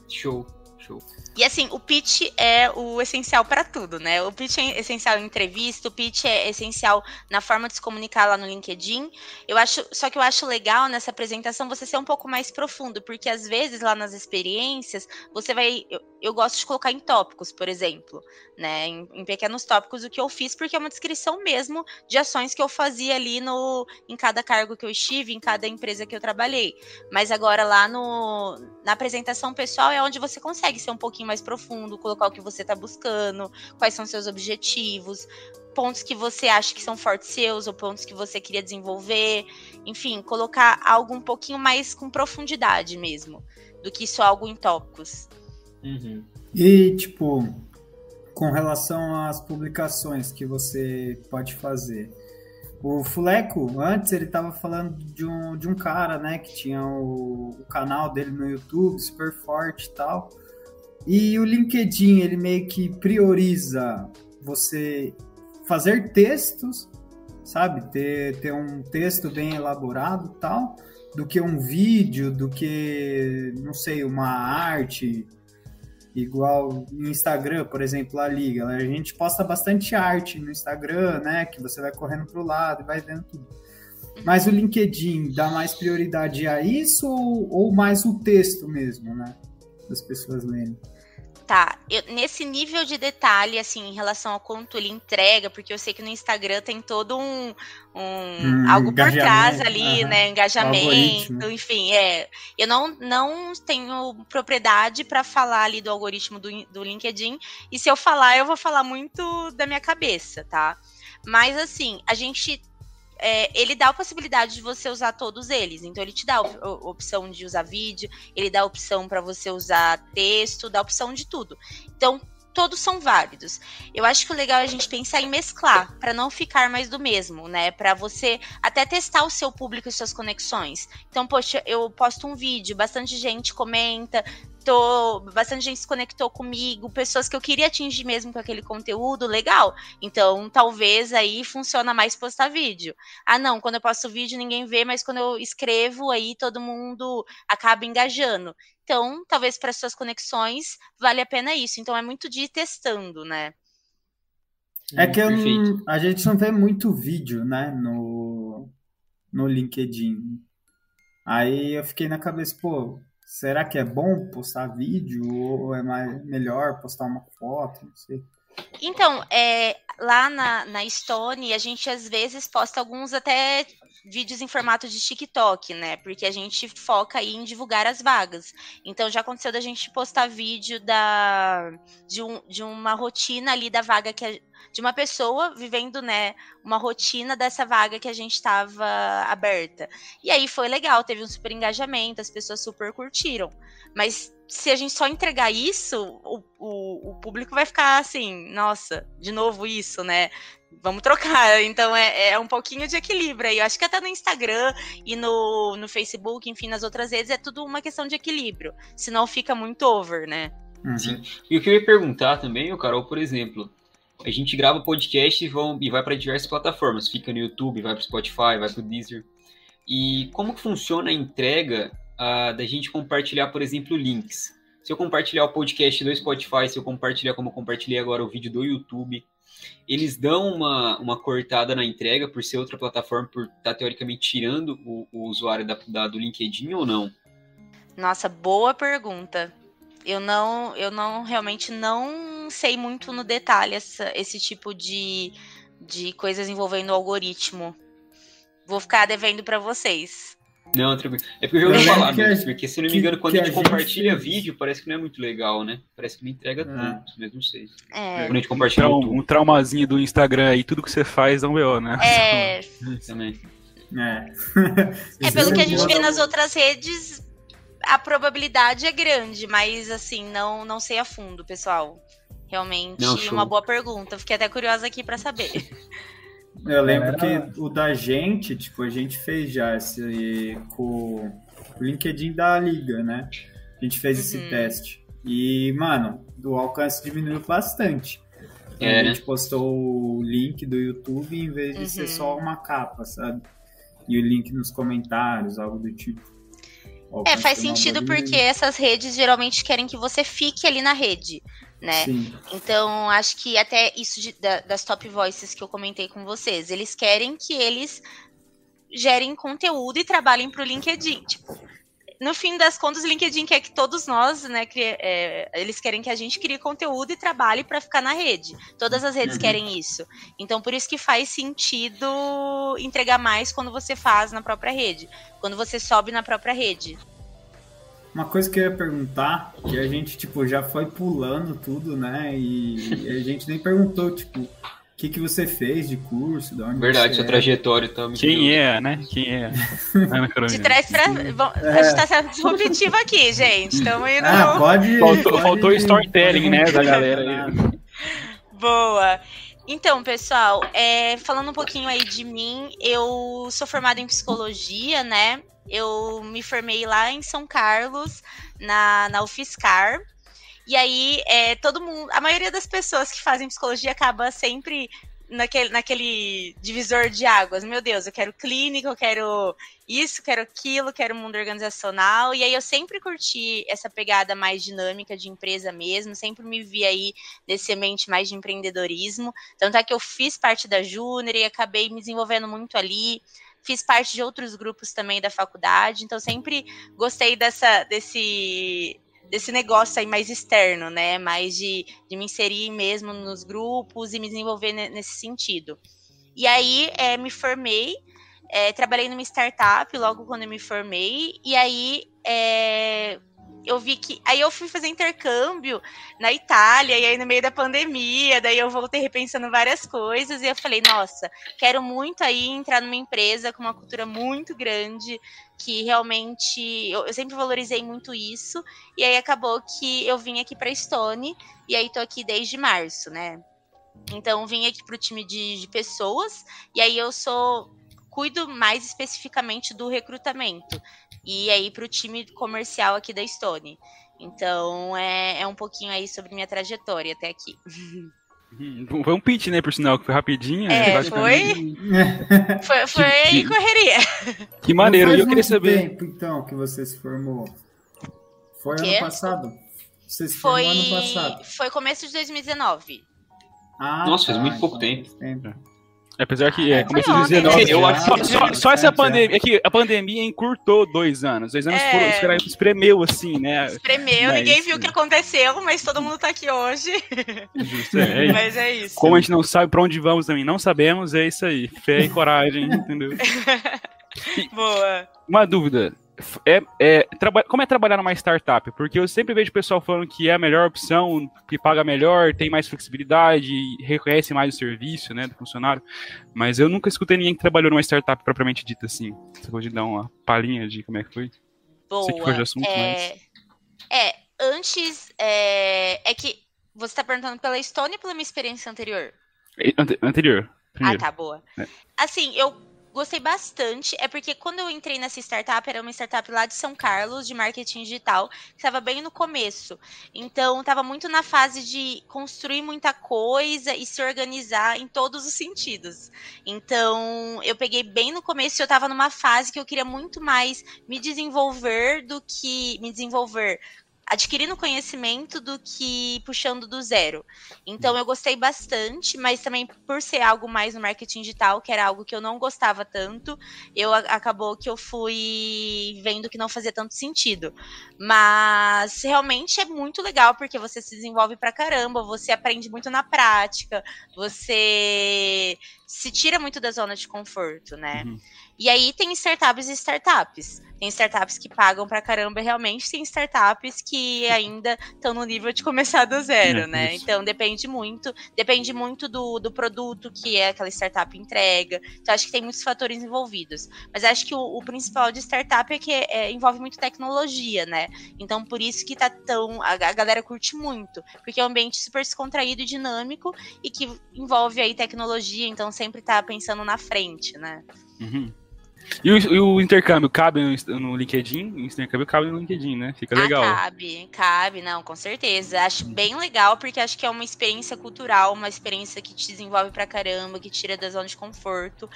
Show, show. E assim, o pitch é o essencial para tudo, né? O pitch é essencial em entrevista, o pitch é essencial na forma de se comunicar lá no LinkedIn. Eu acho, só que eu acho legal nessa apresentação você ser um pouco mais profundo, porque às vezes lá nas experiências você vai, eu, eu gosto de colocar em tópicos, por exemplo, né? Em, em, pequenos tópicos o que eu fiz, porque é uma descrição mesmo de ações que eu fazia ali no, em cada cargo que eu estive, em cada empresa que eu trabalhei. Mas agora lá no, na apresentação pessoal é onde você consegue ser um pouquinho mais profundo, colocar o que você está buscando, quais são seus objetivos, pontos que você acha que são fortes seus ou pontos que você queria desenvolver, enfim, colocar algo um pouquinho mais com profundidade mesmo, do que só algo em tópicos. Uhum. E, tipo, com relação às publicações que você pode fazer, o Fuleco, antes ele estava falando de um, de um cara, né, que tinha o, o canal dele no YouTube, super forte e tal, e o LinkedIn, ele meio que prioriza você fazer textos, sabe? Ter, ter um texto bem elaborado tal, do que um vídeo, do que, não sei, uma arte, igual no Instagram, por exemplo, a liga. A gente posta bastante arte no Instagram, né? Que você vai correndo para o lado e vai vendo tudo. Mas o LinkedIn dá mais prioridade a isso ou, ou mais o texto mesmo, né? Das pessoas lendo? Tá, eu, nesse nível de detalhe, assim, em relação a quanto ele entrega, porque eu sei que no Instagram tem todo um, um hum, algo por trás ali, né? Engajamento, enfim, é. Eu não, não tenho propriedade para falar ali do algoritmo do, do LinkedIn, e se eu falar, eu vou falar muito da minha cabeça, tá? Mas assim, a gente é, ele dá a possibilidade de você usar todos eles. Então, ele te dá a opção de usar vídeo, ele dá a opção para você usar texto, dá a opção de tudo. Então, todos são válidos. Eu acho que o legal é a gente pensar em mesclar, para não ficar mais do mesmo, né? Para você até testar o seu público e suas conexões. Então, poxa, eu posto um vídeo, bastante gente comenta, tô, bastante gente se conectou comigo, pessoas que eu queria atingir mesmo com aquele conteúdo, legal. Então, talvez aí funciona mais postar vídeo. Ah, não, quando eu posto vídeo ninguém vê, mas quando eu escrevo aí todo mundo acaba engajando. Então, talvez para suas conexões vale a pena isso. Então, é muito de ir testando, né? É que não, a gente não vê muito vídeo, né, no, no LinkedIn. Aí eu fiquei na cabeça, pô, Será que é bom postar vídeo ou é mais, melhor postar uma foto? Não sei. Então, é, lá na, na Stone, a gente às vezes posta alguns até vídeos em formato de TikTok, né? Porque a gente foca aí em divulgar as vagas. Então já aconteceu da gente postar vídeo da de, um, de uma rotina ali da vaga que a, de uma pessoa vivendo, né, uma rotina dessa vaga que a gente estava aberta. E aí foi legal, teve um super engajamento, as pessoas super curtiram. Mas se a gente só entregar isso, o, o, o público vai ficar assim, nossa, de novo isso, né? Vamos trocar. Então é, é um pouquinho de equilíbrio aí. Eu acho que até no Instagram e no, no Facebook, enfim, nas outras redes, é tudo uma questão de equilíbrio. Senão fica muito over, né? Uhum. Sim. E o que eu ia perguntar também, o Carol, por exemplo, a gente grava podcast e, vão, e vai para diversas plataformas. Fica no YouTube, vai para Spotify, vai para o Deezer. E como que funciona a entrega uh, da gente compartilhar, por exemplo, links? Se eu compartilhar o podcast do Spotify, se eu compartilhar como eu compartilhei agora o vídeo do YouTube, eles dão uma, uma cortada na entrega por ser outra plataforma, por estar tá, teoricamente tirando o, o usuário da, da, do LinkedIn ou não? Nossa, boa pergunta. Eu não, eu não realmente não sei muito no detalhe essa, esse tipo de, de coisas envolvendo o algoritmo. Vou ficar devendo para vocês. Não, tranquilo. É porque eu já ouvi falar mesmo, porque se não me engano, quando a gente compartilha gente... vídeo, parece que não é muito legal, né? Parece que não entrega é. tudo, mesmo não sei. É. Quando a gente compartilha um, um traumazinho do Instagram aí, tudo que você faz é um BO, né? É. Também. É. é pelo que a gente vê nas outras redes, a probabilidade é grande, mas assim, não, não sei a fundo, pessoal. Realmente, não, uma boa pergunta. Fiquei até curiosa aqui para saber. Eu lembro que o da gente, tipo, a gente fez já esse com o LinkedIn da liga, né? A gente fez uhum. esse teste. E, mano, o alcance diminuiu bastante. É, a gente postou o link do YouTube em vez de uhum. ser só uma capa, sabe? E o link nos comentários, algo do tipo. É, faz sentido porque essas redes geralmente querem que você fique ali na rede, né? Sim. Então, acho que até isso de, da, das top voices que eu comentei com vocês, eles querem que eles gerem conteúdo e trabalhem para o LinkedIn. Tipo, no fim das contas, o LinkedIn quer que todos nós, né, crie, é, eles querem que a gente crie conteúdo e trabalhe para ficar na rede. Todas as redes uhum. querem isso. Então, por isso que faz sentido entregar mais quando você faz na própria rede, quando você sobe na própria rede. Uma coisa que eu ia perguntar, que a gente, tipo, já foi pulando tudo, né? E a gente nem perguntou, tipo, que, que você fez de curso? De onde Verdade, sua é. trajetória também. Quem é, né? Quem é? de trás pra. Bom, é. A gente tá sendo disruptivo aqui, gente. Estamos indo. Ah, pode. Faltou, pode faltou storytelling, né, da galera aí. Boa. Então, pessoal, é, falando um pouquinho aí de mim, eu sou formada em psicologia, né? Eu me formei lá em São Carlos, na, na UFSCar. E aí, é, todo mundo, a maioria das pessoas que fazem psicologia acaba sempre naquele, naquele divisor de águas. Meu Deus, eu quero clínica, eu quero isso, quero aquilo, quero mundo organizacional. E aí eu sempre curti essa pegada mais dinâmica de empresa mesmo, sempre me vi aí nesse ambiente mais de empreendedorismo. Tanto é que eu fiz parte da Júnior e acabei me desenvolvendo muito ali. Fiz parte de outros grupos também da faculdade, então sempre gostei dessa, desse desse negócio aí mais externo, né? Mais de, de me inserir mesmo nos grupos e me desenvolver nesse sentido. E aí é, me formei, é, trabalhei numa startup logo quando eu me formei, e aí é, eu vi que. Aí eu fui fazer intercâmbio na Itália, e aí no meio da pandemia, daí eu voltei repensando várias coisas, e eu falei, nossa, quero muito aí entrar numa empresa com uma cultura muito grande, que realmente. Eu, eu sempre valorizei muito isso, e aí acabou que eu vim aqui para Stone, e aí tô aqui desde março, né? Então vim aqui pro time de, de pessoas, e aí eu sou cuido mais especificamente do recrutamento e aí para o time comercial aqui da Stone. Então é, é um pouquinho aí sobre minha trajetória até aqui. Hum, foi um pitch, né, por sinal, que foi rapidinho. É, né, foi... foi. Foi, que, correria. Que maneiro, e eu queria saber. tempo, então, que você se formou? Foi que? ano passado? Você se foi... formou ano passado? Foi começo de 2019. Ah, Nossa, tá, faz muito pouco tempo. tempo. Apesar que é, começou a 19. Eu acho só, só, só essa pandemia. É que a pandemia encurtou dois anos. Dois anos é. foram, espremeu, assim, né? Espremeu, mas, ninguém viu o que aconteceu, mas todo mundo tá aqui hoje. Justo, é, é mas é isso. Como a gente não sabe pra onde vamos também, não sabemos, é isso aí. Fé e coragem, entendeu? Boa. Uma dúvida é, é, como é trabalhar numa startup? Porque eu sempre vejo pessoal falando que é a melhor opção, que paga melhor, tem mais flexibilidade, reconhece mais o serviço né, do funcionário. Mas eu nunca escutei ninguém que trabalhou numa startup propriamente dita assim. Você pode dar uma palhinha de como é que foi? Boa. Sei que foi de assunto, é... mas... É, antes, é, é que você está perguntando pela Estônia ou pela minha experiência anterior? Anterior. Primeiro. Ah, tá, boa. É. Assim, eu Gostei bastante, é porque quando eu entrei nessa startup, era uma startup lá de São Carlos, de marketing digital, que estava bem no começo. Então, estava muito na fase de construir muita coisa e se organizar em todos os sentidos. Então, eu peguei bem no começo e eu estava numa fase que eu queria muito mais me desenvolver do que me desenvolver adquirindo conhecimento do que puxando do zero. Então eu gostei bastante, mas também por ser algo mais no marketing digital, que era algo que eu não gostava tanto, eu acabou que eu fui vendo que não fazia tanto sentido. Mas realmente é muito legal porque você se desenvolve pra caramba, você aprende muito na prática, você se tira muito da zona de conforto, né? Uhum. E aí tem startups e startups. Tem startups que pagam pra caramba realmente, tem startups que ainda estão no nível de começar do zero, é, né? Isso. Então depende muito, depende muito do, do produto que é aquela startup entrega. Então acho que tem muitos fatores envolvidos. Mas acho que o, o principal de startup é que é, envolve muito tecnologia, né? Então por isso que tá tão. A, a galera curte muito. Porque é um ambiente super descontraído e dinâmico e que envolve aí tecnologia, então sempre tá pensando na frente, né? Uhum. E o, e o, intercâmbio cabe no, no, LinkedIn? O intercâmbio cabe no LinkedIn, né? Fica ah, legal. Ah, cabe, cabe, não, com certeza. Acho bem legal, porque acho que é uma experiência cultural, uma experiência que te desenvolve pra caramba, que tira da zona de conforto.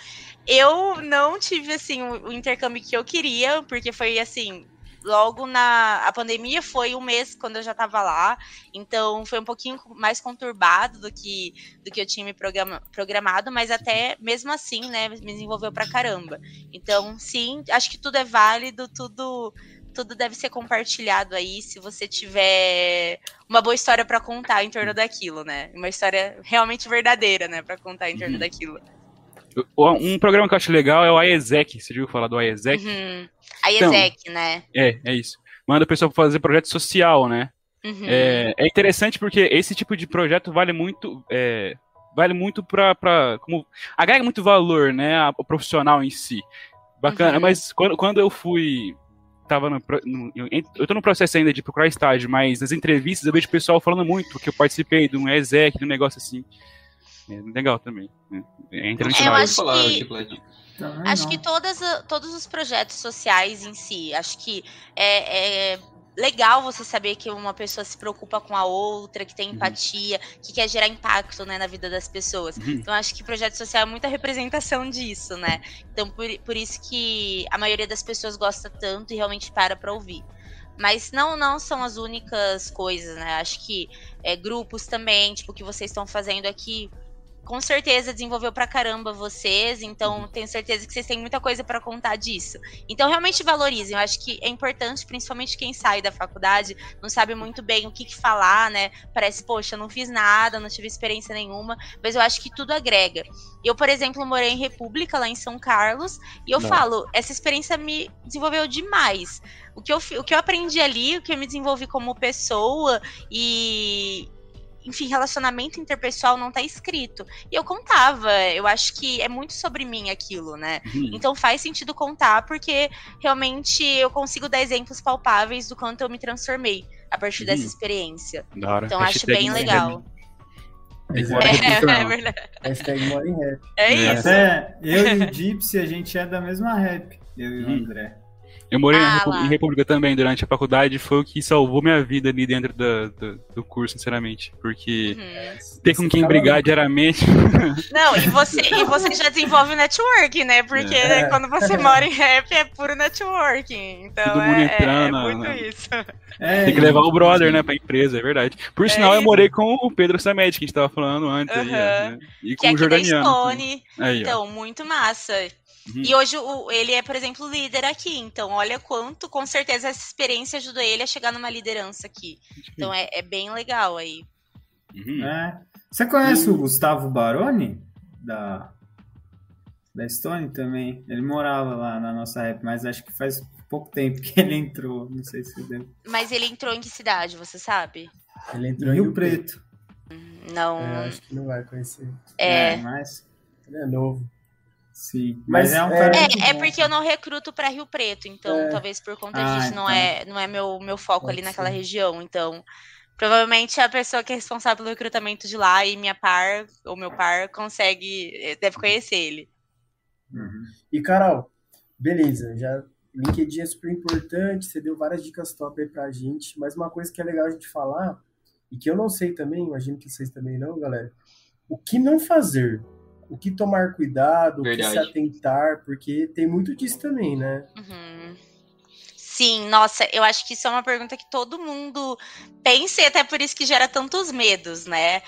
Eu não tive, assim, o, o intercâmbio que eu queria, porque foi, assim, logo na a pandemia foi um mês quando eu já estava lá, então foi um pouquinho mais conturbado do que do que eu tinha me programa, programado, mas até mesmo assim, né, me desenvolveu pra caramba. Então, sim, acho que tudo é válido, tudo tudo deve ser compartilhado aí se você tiver uma boa história para contar em torno daquilo, né? Uma história realmente verdadeira, né, para contar em torno uhum. daquilo. Um programa que eu acho legal é o IESEC. Você viu falar do IESEC? Uhum. IESEC, então, né? É, é isso. Manda o pessoal fazer projeto social, né? Uhum. É, é, interessante porque esse tipo de projeto vale muito. É, vale muito pra, pra. Como, agrega muito valor, né? O profissional em si. Bacana, uhum. mas quando, quando eu fui. Tava no, no, eu tô no processo ainda de procurar estágio, mas nas entrevistas eu vejo o pessoal falando muito que eu participei de um ESEC, de um negócio assim. É legal também. Né? É internacional. Eu acho que, acho que todas, todos os projetos sociais em si, acho que é, é legal você saber que uma pessoa se preocupa com a outra, que tem uhum. empatia, uhum. que quer gerar impacto né, na vida das pessoas. Uhum. Então, acho que projeto social é muita representação disso, né? Então, por, por isso que a maioria das pessoas gosta tanto e realmente para para ouvir. Mas não, não são as únicas coisas, né? Acho que é, grupos também, tipo, que vocês estão fazendo aqui, com certeza desenvolveu pra caramba vocês, então uhum. tenho certeza que vocês têm muita coisa para contar disso. Então realmente valorizem, eu acho que é importante, principalmente quem sai da faculdade, não sabe muito bem o que, que falar, né? Parece, poxa, não fiz nada, não tive experiência nenhuma, mas eu acho que tudo agrega. Eu, por exemplo, morei em República, lá em São Carlos, e eu não. falo, essa experiência me desenvolveu demais. O que, eu, o que eu aprendi ali, o que eu me desenvolvi como pessoa e, enfim, relacionamento interpessoal não tá escrito. E eu contava, eu acho que é muito sobre mim aquilo, né? Uhum. Então faz sentido contar, porque realmente eu consigo dar exemplos palpáveis do quanto eu me transformei a partir uhum. dessa experiência. Então acho bem legal. É, é, é verdade. Hashtag mora em rap. É isso. Até eu e o Gypsy, a gente é da mesma rap. Eu e o uhum. André. Eu morei ah, em República também durante a faculdade, foi o que salvou minha vida ali dentro do, do, do curso, sinceramente. Porque uhum. ter com quem brigar diariamente. Não, e você, e você já desenvolve networking, né? Porque é. quando você mora em rap é puro networking. Então Todo mundo é, entrando, é, muito isso. É, Tem que levar o brother, né, pra empresa, é verdade. Por é sinal, eu morei com o Pedro Samed, que a gente tava falando antes. Uhum. Aí, né? E com que é o Jordaniano. Stone. Aí, então, muito massa. Uhum. E hoje o, ele é, por exemplo, líder aqui. Então, olha quanto, com certeza, essa experiência ajudou ele a chegar numa liderança aqui. Então, é, é bem legal aí. Uhum. É. Você conhece uhum. o Gustavo Baroni? Da, da Stone também. Ele morava lá na nossa rap, mas acho que faz pouco tempo que ele entrou. Não sei se deve. Mas ele entrou em que cidade, você sabe? Ele entrou em Rio, Rio Preto. Preto. Não. É, acho que não vai conhecer. É. é mas... Ele é novo. Sim, mas, mas é um é, cara. É, é porque eu não recruto para Rio Preto, então é. talvez por conta ah, disso então. não é, não é meu, meu foco Pode ali naquela ser. região. Então, provavelmente a pessoa que é responsável pelo recrutamento de lá e minha par, ou meu par, consegue, eh, deve conhecer ele. Uhum. E Carol, beleza, já LinkedIn é super importante, você deu várias dicas top aí pra gente, mas uma coisa que é legal a gente falar, e que eu não sei também, imagino que vocês também não, galera, o que não fazer o que tomar cuidado, Verdade. o que se atentar, porque tem muito disso também, né? Uhum. Sim, nossa, eu acho que isso é uma pergunta que todo mundo pensa e até por isso que gera tantos medos, né?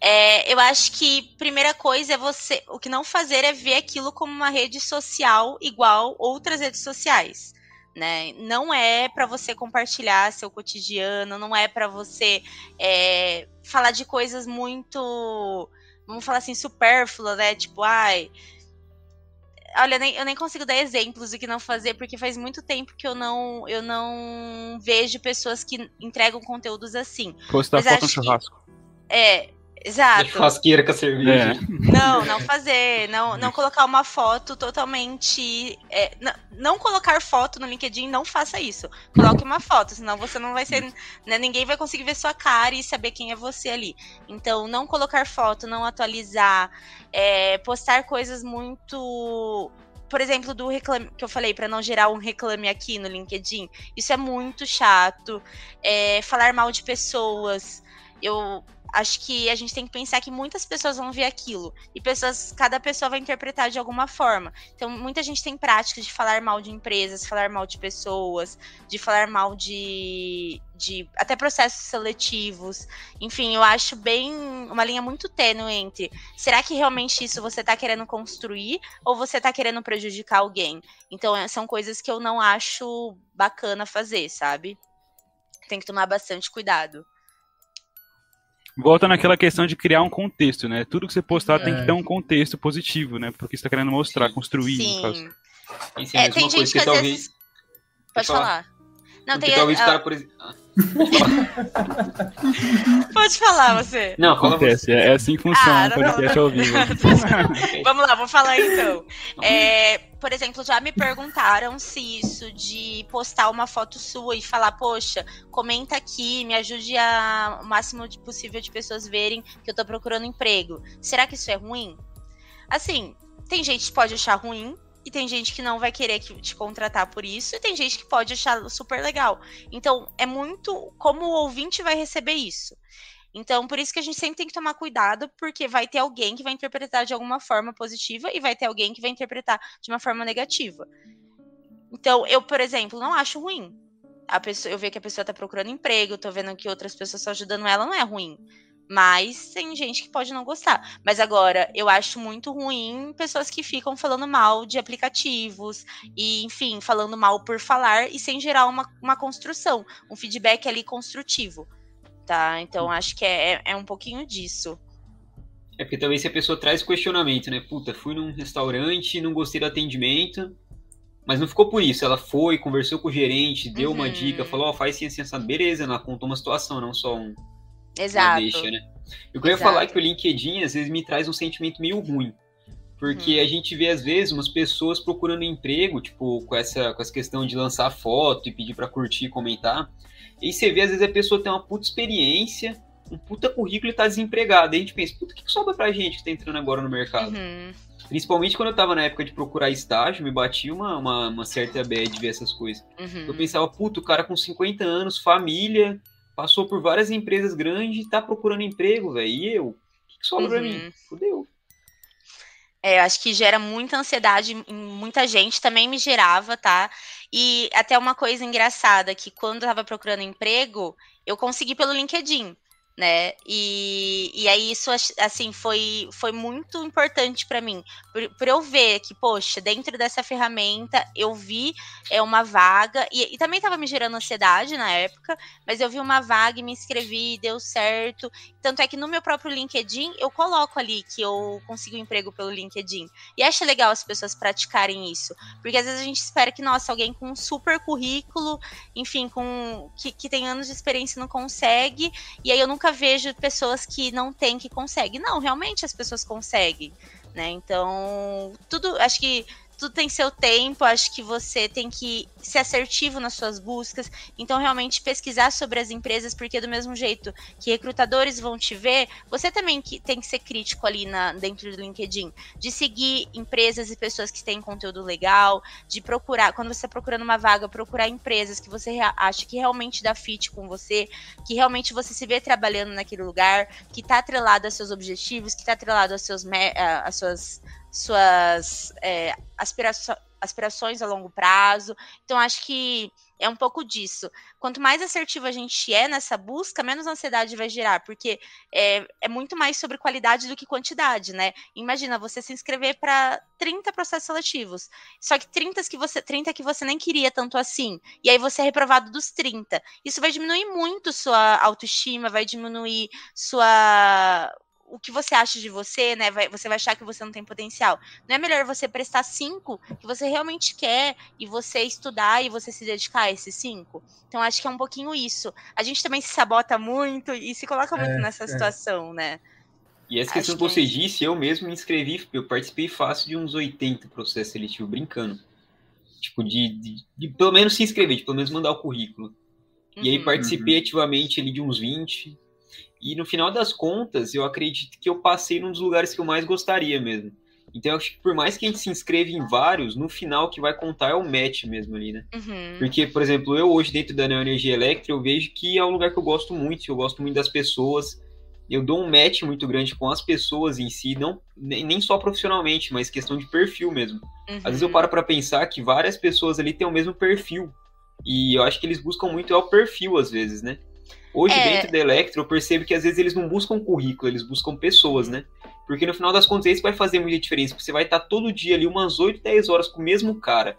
É, eu acho que primeira coisa é você, o que não fazer é ver aquilo como uma rede social igual outras redes sociais. Né? Não é para você compartilhar seu cotidiano, não é para você é, falar de coisas muito vamos falar assim, supérflua, né? Tipo, ai. olha, nem, eu nem consigo dar exemplos do que não fazer, porque faz muito tempo que eu não, eu não vejo pessoas que entregam conteúdos assim. Postar foto no churrasco. Que, é, Exato. Churrasqueira com a cerveja. É. Não, não fazer. Não, não colocar uma foto totalmente. É, não, não, colocar foto no LinkedIn, não faça isso. Coloque uma foto, senão você não vai ser. Né, ninguém vai conseguir ver sua cara e saber quem é você ali. Então, não colocar foto, não atualizar, é, postar coisas muito por exemplo, do reclame que eu falei para não gerar um reclame aqui no LinkedIn, isso é muito chato. É, falar mal de pessoas. Eu acho que a gente tem que pensar que muitas pessoas vão ver aquilo e pessoas, cada pessoa vai interpretar de alguma forma. Então, muita gente tem prática de falar mal de empresas, falar mal de pessoas, de falar mal de, de até processos seletivos. Enfim, eu acho bem uma linha muito tênue entre será que realmente isso você está querendo construir ou você está querendo prejudicar alguém? Então, é, são coisas que eu não acho bacana fazer, sabe? Tem que tomar bastante cuidado volta naquela questão de criar um contexto, né? Tudo que você postar é. tem que ter um contexto positivo, né? Porque você está querendo mostrar, construir. Sim. É, tem gente que, que talvez... Vezes... Pode falar. falar. Não, tem talvez o cara, por exemplo. Pode falar, você. Não, acontece. Você. É assim que funciona ah, podcast ao vivo. Vamos lá, vou falar então. É, por exemplo, já me perguntaram se isso de postar uma foto sua e falar, poxa, comenta aqui, me ajude a o máximo de possível de pessoas verem que eu tô procurando emprego. Será que isso é ruim? Assim, tem gente que pode achar ruim, e tem gente que não vai querer te contratar por isso, e tem gente que pode achar super legal. Então, é muito como o ouvinte vai receber isso. Então, por isso que a gente sempre tem que tomar cuidado, porque vai ter alguém que vai interpretar de alguma forma positiva e vai ter alguém que vai interpretar de uma forma negativa. Então, eu, por exemplo, não acho ruim. A pessoa, eu ver que a pessoa está procurando emprego, tô vendo que outras pessoas estão ajudando ela, não é ruim. Mas tem gente que pode não gostar. Mas agora, eu acho muito ruim pessoas que ficam falando mal de aplicativos e, enfim, falando mal por falar e sem gerar uma, uma construção, um feedback ali construtivo. Tá? Então acho que é, é, é um pouquinho disso. É porque também se a pessoa traz questionamento, né? Puta, fui num restaurante, não gostei do atendimento, mas não ficou por isso. Ela foi, conversou com o gerente, deu uhum. uma dica, falou, ó, oh, faz assim, beleza, ela contou uma situação, não só um, Exato. Deixa, né? Eu queria falar que o LinkedIn às vezes me traz um sentimento meio ruim. Porque hum. a gente vê, às vezes, umas pessoas procurando emprego, tipo, com essa, com essa questão de lançar foto e pedir para curtir e comentar. E você vê, às vezes, a pessoa tem uma puta experiência, um puta currículo e tá desempregada. E a gente pensa, puta, o que, que sobra pra gente que tá entrando agora no mercado? Uhum. Principalmente quando eu tava na época de procurar estágio, me batia uma, uma, uma certa bad de ver essas coisas. Uhum. Eu pensava, puta, o cara com 50 anos, família, passou por várias empresas grandes e tá procurando emprego, velho. E eu? O que, que sobra uhum. pra mim? Uhum. Fudeu. É, eu acho que gera muita ansiedade em muita gente, também me gerava, tá? E até uma coisa engraçada, que quando eu tava procurando emprego, eu consegui pelo LinkedIn né? E, e aí isso assim foi, foi muito importante para mim, por, eu ver que poxa, dentro dessa ferramenta eu vi é uma vaga e, e também estava me gerando ansiedade na época, mas eu vi uma vaga e me inscrevi, deu certo. Tanto é que no meu próprio LinkedIn eu coloco ali que eu consigo um emprego pelo LinkedIn. E acho legal as pessoas praticarem isso, porque às vezes a gente espera que nossa, alguém com um super currículo, enfim, com que, que tem anos de experiência não consegue, e aí eu nunca nunca vejo pessoas que não têm que conseguem. Não, realmente as pessoas conseguem, né? Então, tudo, acho que tudo tem seu tempo, acho que você tem que ser assertivo nas suas buscas. Então, realmente pesquisar sobre as empresas, porque do mesmo jeito que recrutadores vão te ver, você também que tem que ser crítico ali na, dentro do LinkedIn, de seguir empresas e pessoas que têm conteúdo legal, de procurar, quando você está procurando uma vaga, procurar empresas que você acha que realmente dá fit com você, que realmente você se vê trabalhando naquele lugar, que está atrelado aos seus objetivos, que está atrelado aos seus, às suas suas é, aspirações, aspirações a longo prazo. Então, acho que é um pouco disso. Quanto mais assertivo a gente é nessa busca, menos ansiedade vai gerar, porque é, é muito mais sobre qualidade do que quantidade, né? Imagina você se inscrever para 30 processos seletivos, só que 30 que você 30 que você nem queria tanto assim, e aí você é reprovado dos 30. Isso vai diminuir muito sua autoestima, vai diminuir sua o que você acha de você, né? Vai, você vai achar que você não tem potencial. Não é melhor você prestar cinco que você realmente quer e você estudar e você se dedicar a esses cinco? Então, acho que é um pouquinho isso. A gente também se sabota muito e se coloca muito é, nessa é. situação, né? E essa questão que, que você é disse, eu mesmo me inscrevi, eu participei fácil de uns 80 processos seletivos, brincando. Tipo, de, de, de, pelo menos se inscrever, de pelo menos mandar o currículo. Uhum. E aí uhum. participei uhum. ativamente ali de uns 20. E no final das contas, eu acredito que eu passei num dos lugares que eu mais gostaria mesmo. Então, eu acho que por mais que a gente se inscreva em vários, no final o que vai contar é o match mesmo ali, né? Uhum. Porque, por exemplo, eu hoje dentro da Neo Energia Electra, eu vejo que é um lugar que eu gosto muito, eu gosto muito das pessoas, eu dou um match muito grande com as pessoas em si, não nem só profissionalmente, mas questão de perfil mesmo. Uhum. Às vezes eu paro para pensar que várias pessoas ali têm o mesmo perfil, e eu acho que eles buscam muito é o perfil às vezes, né? Hoje, é... dentro da Electro, eu percebo que às vezes eles não buscam currículo, eles buscam pessoas, né? Porque no final das contas, isso vai fazer muita diferença. Porque você vai estar todo dia ali umas 8, 10 horas com o mesmo cara.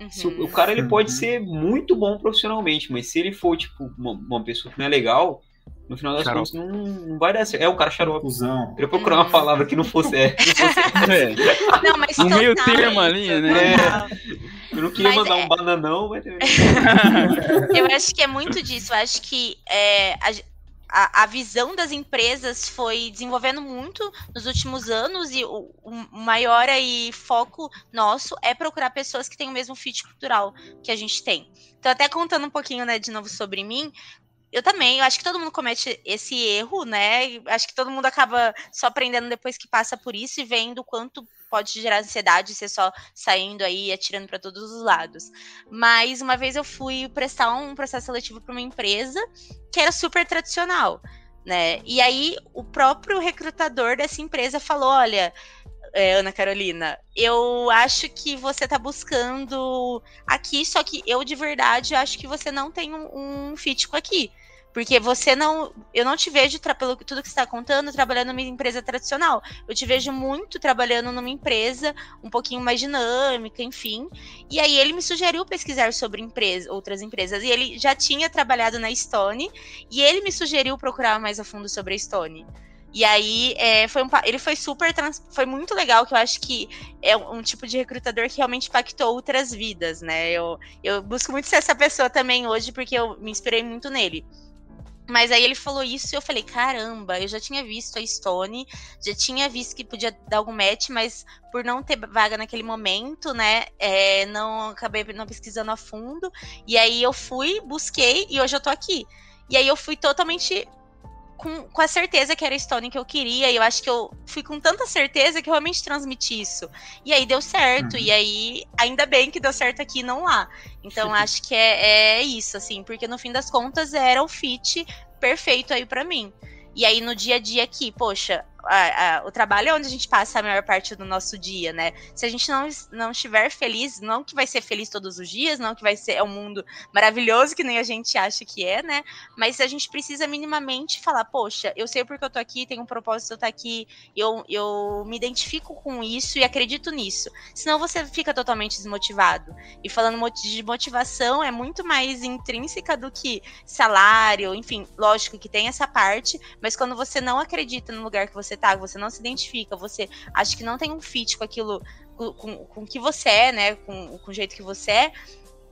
Uhum. O, o, cara ele uhum. pode ser muito bom profissionalmente, mas se ele for, tipo, uma, uma pessoa que não é legal, no final das contas não, não, vai dar certo. É um cara xarope. Confusão. Eu procurar uma palavra que não fosse. É, não, fosse, é. não mas meio termo ali, né? É. Eu não queria mas mandar é... um bananão, mas. eu acho que é muito disso. Eu acho que é, a, a, visão das empresas foi desenvolvendo muito nos últimos anos e o, o, maior aí foco nosso é procurar pessoas que têm o mesmo fit cultural que a gente tem. Então, até contando um pouquinho, né, de novo sobre mim, eu também, eu acho que todo mundo comete esse erro, né? Acho que todo mundo acaba só aprendendo depois que passa por isso e vendo o quanto pode gerar ansiedade ser só saindo aí e atirando para todos os lados. Mas uma vez eu fui prestar um processo seletivo para uma empresa que era super tradicional, né? E aí o próprio recrutador dessa empresa falou: olha. É, Ana Carolina, eu acho que você tá buscando aqui, só que eu de verdade acho que você não tem um, um fit com aqui. Porque você não. Eu não te vejo, pelo tudo que você está contando, trabalhando numa empresa tradicional. Eu te vejo muito trabalhando numa empresa um pouquinho mais dinâmica, enfim. E aí ele me sugeriu pesquisar sobre empresa, outras empresas. E ele já tinha trabalhado na Stone. E ele me sugeriu procurar mais a fundo sobre a Stone. E aí é, foi um, ele foi super trans, foi muito legal, que eu acho que é um, tipo de recrutador que realmente impactou outras vidas, né? Eu, eu busco muito ser essa pessoa também hoje, porque eu me inspirei muito nele. Mas aí ele falou isso e eu falei, caramba, eu já tinha visto a Stone, já tinha visto que podia dar algum match, mas por não ter vaga naquele momento, né, é, não acabei não pesquisando a fundo. E aí eu fui, busquei e hoje eu tô aqui. E aí eu fui totalmente com, com a certeza que era a Stone que eu queria, e eu acho que eu fui com tanta certeza que eu realmente transmiti isso. E aí deu certo, uhum. e aí ainda bem que deu certo aqui não lá. Então acho que é, é isso, assim, porque no fim das contas era o fit perfeito aí para mim. E aí no dia a dia aqui, poxa, a, a, o trabalho é onde a gente passa a maior parte do nosso dia, né? Se a gente não, não estiver feliz, não que vai ser feliz todos os dias, não que vai ser é um mundo maravilhoso que nem a gente acha que é, né? Mas a gente precisa minimamente falar, poxa, eu sei porque eu tô aqui, tenho um propósito eu estar aqui, eu, eu me identifico com isso e acredito nisso. Senão você fica totalmente desmotivado. E falando de motivação, é muito mais intrínseca do que salário, enfim, lógico que tem essa parte, mas quando você não acredita no lugar que você tá, você não se identifica, você acha que não tem um fit com aquilo, com, com, com o que você é, né? Com, com o jeito que você é,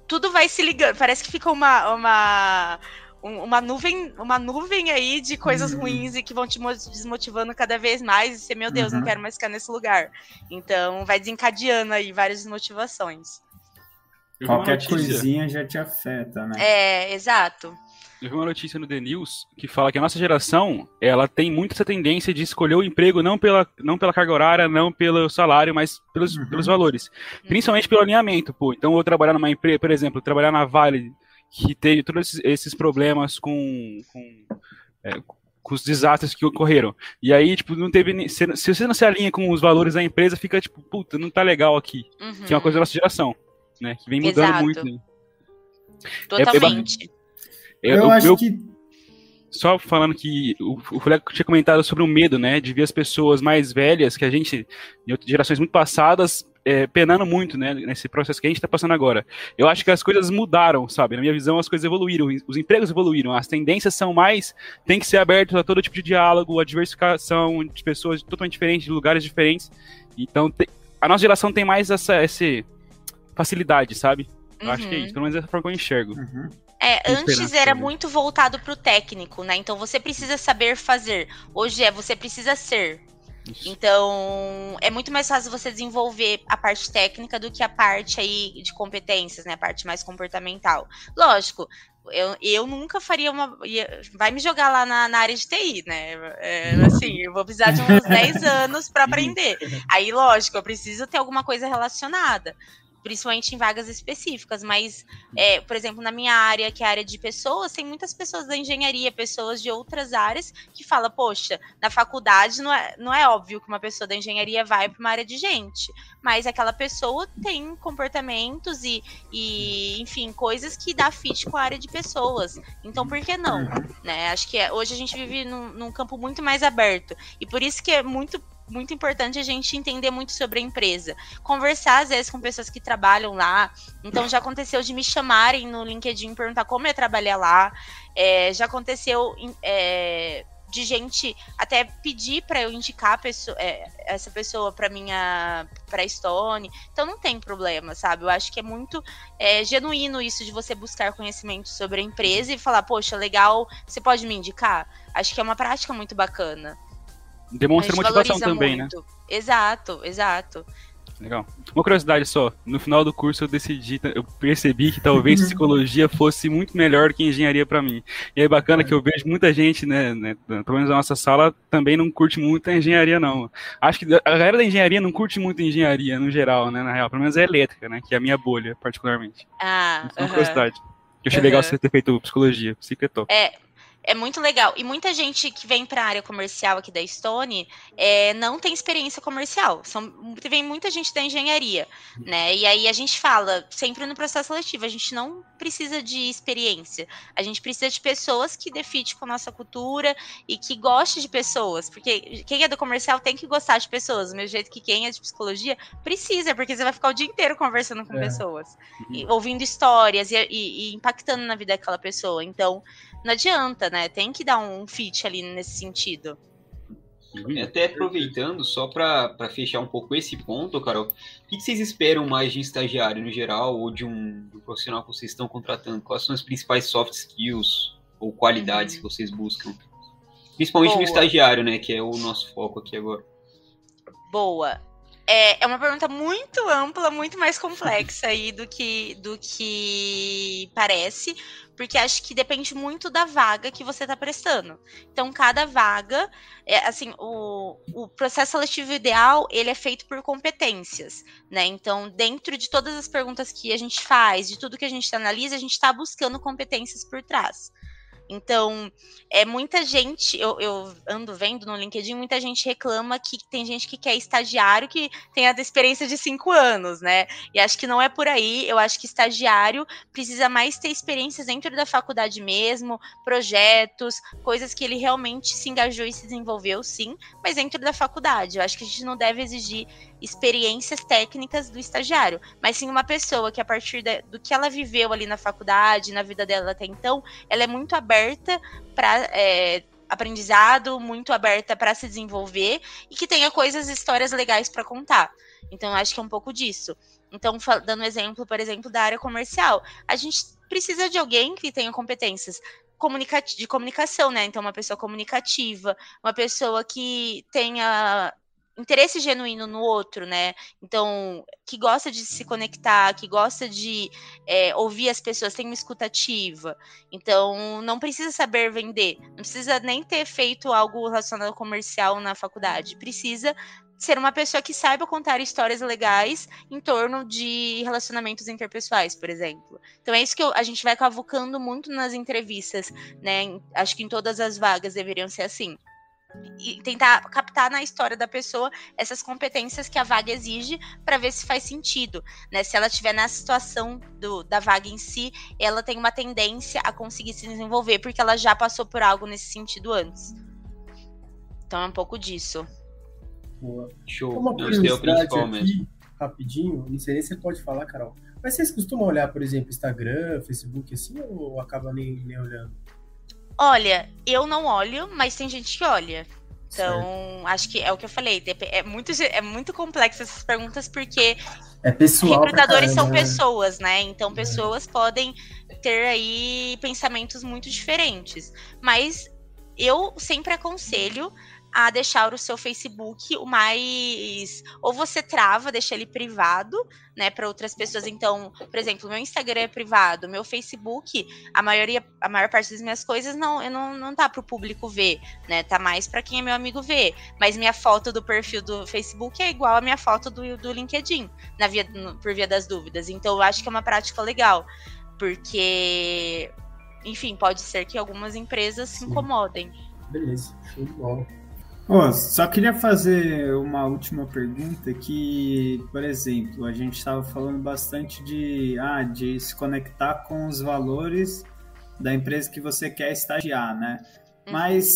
tudo vai se ligando. Parece que fica uma, uma, uma nuvem, uma nuvem aí de coisas uhum. ruins e que vão te desmotivando cada vez mais. E você, meu Deus, uhum. não quero mais ficar nesse lugar. Então vai desencadeando aí várias desmotivações. Qualquer coisinha já te afeta, né? É, exato. Eu vi uma notícia no The News que fala que a nossa geração ela tem muito essa tendência de escolher o emprego não pela, não pela carga horária, não pelo salário, mas pelos, uhum. pelos valores. Principalmente pelo alinhamento, pô. Então, eu vou trabalhar numa empresa, por exemplo, trabalhar na Vale, que teve todos esses, esses problemas com, com, é, com, os desastres que ocorreram. E aí, tipo, não teve. Se, se, você não se alinha com os valores da empresa, fica tipo, puta, não tá legal aqui. Uhum. Que é uma coisa da nossa geração, né? Que vem mudando Exato. muito. Né? Totalmente. É, é eu, eu acho que. Só falando que o, o Fuleco tinha comentado sobre o medo, né? De ver as pessoas mais velhas, que a gente, em gerações muito passadas, é, penando muito, né, nesse processo que a gente está passando agora. Eu acho que as coisas mudaram, sabe? Na minha visão, as coisas evoluíram, os empregos evoluíram, as tendências são mais, tem que ser aberto a todo tipo de diálogo, a diversificação de pessoas totalmente diferentes, de lugares diferentes. Então, te, a nossa geração tem mais essa, essa facilidade, sabe? Eu uhum. acho que é isso, pelo menos é a forma que eu enxergo. Uhum. É, antes era muito voltado para o técnico, né? Então você precisa saber fazer. Hoje é você precisa ser. Isso. Então, é muito mais fácil você desenvolver a parte técnica do que a parte aí de competências, né? A parte mais comportamental. Lógico, eu, eu nunca faria uma. Vai me jogar lá na, na área de TI, né? É, assim, eu vou precisar de uns 10 anos para aprender. Aí, lógico, eu preciso ter alguma coisa relacionada principalmente em vagas específicas, mas, é, por exemplo, na minha área, que é a área de pessoas, tem muitas pessoas da engenharia, pessoas de outras áreas, que falam, poxa, na faculdade não é, não é óbvio que uma pessoa da engenharia vai para uma área de gente, mas aquela pessoa tem comportamentos e, e, enfim, coisas que dá fit com a área de pessoas. Então, por que não? Né? Acho que é, hoje a gente vive num, num campo muito mais aberto, e por isso que é muito muito importante a gente entender muito sobre a empresa. Conversar, às vezes, com pessoas que trabalham lá. Então, já aconteceu de me chamarem no LinkedIn perguntar como eu trabalhar lá. É, já aconteceu é, de gente até pedir para eu indicar pessoa, é, essa pessoa para minha para Stone. Então não tem problema, sabe? Eu acho que é muito é, genuíno isso de você buscar conhecimento sobre a empresa e falar, poxa, legal, você pode me indicar? Acho que é uma prática muito bacana. Demonstra motivação também, né? muito. né? Exato, exato. Legal. Uma curiosidade só, no final do curso eu decidi, eu percebi que talvez psicologia fosse muito melhor que engenharia para mim. E é bacana que eu vejo muita gente, né, né, pelo menos na nossa sala, também não curte muito a engenharia não. Acho que a galera da engenharia não curte muito engenharia no geral, né, na real, pelo menos é elétrica, né, que é a minha bolha, particularmente. Ah, é uma uh -huh. curiosidade. Eu achei uh -huh. legal você ter feito psicologia, psico é top. É, é muito legal. E muita gente que vem para a área comercial aqui da Stone é, não tem experiência comercial. São, vem muita gente da engenharia, né? E aí a gente fala, sempre no processo seletivo, a gente não precisa de experiência. A gente precisa de pessoas que definem com a nossa cultura e que goste de pessoas. Porque quem é do comercial tem que gostar de pessoas. Do mesmo jeito que quem é de psicologia precisa, porque você vai ficar o dia inteiro conversando com é. pessoas. E, ouvindo histórias e, e, e impactando na vida daquela pessoa. Então, não adianta, né? Tem que dar um fit ali nesse sentido. E até aproveitando, só para fechar um pouco esse ponto, Carol, o que vocês esperam mais de um estagiário no geral ou de um, de um profissional que vocês estão contratando? Quais são as principais soft skills ou qualidades uhum. que vocês buscam? Principalmente Boa. no estagiário, né? Que é o nosso foco aqui agora. Boa. É, é uma pergunta muito ampla, muito mais complexa aí do que, do que parece, porque acho que depende muito da vaga que você está prestando. Então, cada vaga, é, assim, o, o processo seletivo ideal, ele é feito por competências, né? Então, dentro de todas as perguntas que a gente faz, de tudo que a gente analisa, a gente está buscando competências por trás. Então, é muita gente, eu, eu, ando vendo no LinkedIn, muita gente reclama que tem gente que quer estagiário que tem a experiência de cinco anos, né? E acho que não é por aí. Eu acho que estagiário precisa mais ter experiências dentro da faculdade mesmo, projetos, coisas que ele realmente se engajou e se desenvolveu, sim, mas dentro da faculdade. Eu acho que a gente não deve exigir experiências técnicas do estagiário, mas sim uma pessoa que a partir do que ela viveu ali na faculdade, na vida dela até então, ela é muito aberta para é, aprendizado, muito aberta para se desenvolver e que tenha coisas, histórias legais para contar. Então, acho que é um pouco disso. Então, dando exemplo, por exemplo, da área comercial, a gente precisa de alguém que tenha competências de comunicação, né? Então, uma pessoa comunicativa, uma pessoa que tenha interesse genuíno no outro, né? Então, que gosta de se conectar, que gosta de é, ouvir as pessoas, tem uma escutativa. Então, não precisa saber vender, não precisa nem ter feito algo relacionado ao comercial na faculdade. Precisa ser uma pessoa que saiba contar histórias legais em torno de relacionamentos interpessoais, por exemplo. Então é isso que eu, a gente vai cavucando muito nas entrevistas, né? Acho que em todas as vagas deveriam ser assim e tentar captar na história da pessoa essas competências que a vaga exige para ver se faz sentido, né? Se ela estiver na situação do, da vaga em si, ela tem uma tendência a conseguir se desenvolver porque ela já passou por algo nesse sentido antes. Então é um pouco disso. Boa. Show. Uma curiosidade aqui, rapidinho, não sei nem se você pode falar, Carol. Mas vocês costumam olhar, por exemplo, Instagram, Facebook assim, ou acaba nem, nem olhando? Olha, eu não olho, mas tem gente que olha. Então, certo. acho que é o que eu falei. É muito, é muito complexo essas perguntas, porque é pessoal recrutadores são né? pessoas, né? Então, é. pessoas é. podem ter aí pensamentos muito diferentes. Mas eu sempre aconselho a deixar o seu Facebook o mais. Ou você trava, deixa ele privado, né, para outras pessoas. Então, por exemplo, meu Instagram é privado, meu Facebook, a maioria, a maior parte das minhas coisas não, eu não, não tá para o público ver, né? Tá mais para quem é meu amigo ver. Mas minha foto do perfil do Facebook é igual a minha foto do, do LinkedIn, na via, no, por via das dúvidas. Então, eu acho que é uma prática legal, porque, enfim, pode ser que algumas empresas Sim. se incomodem. Beleza, show de bola. Oh, só queria fazer uma última pergunta que, por exemplo, a gente estava falando bastante de, ah, de se conectar com os valores da empresa que você quer estagiar, né? Uhum. Mas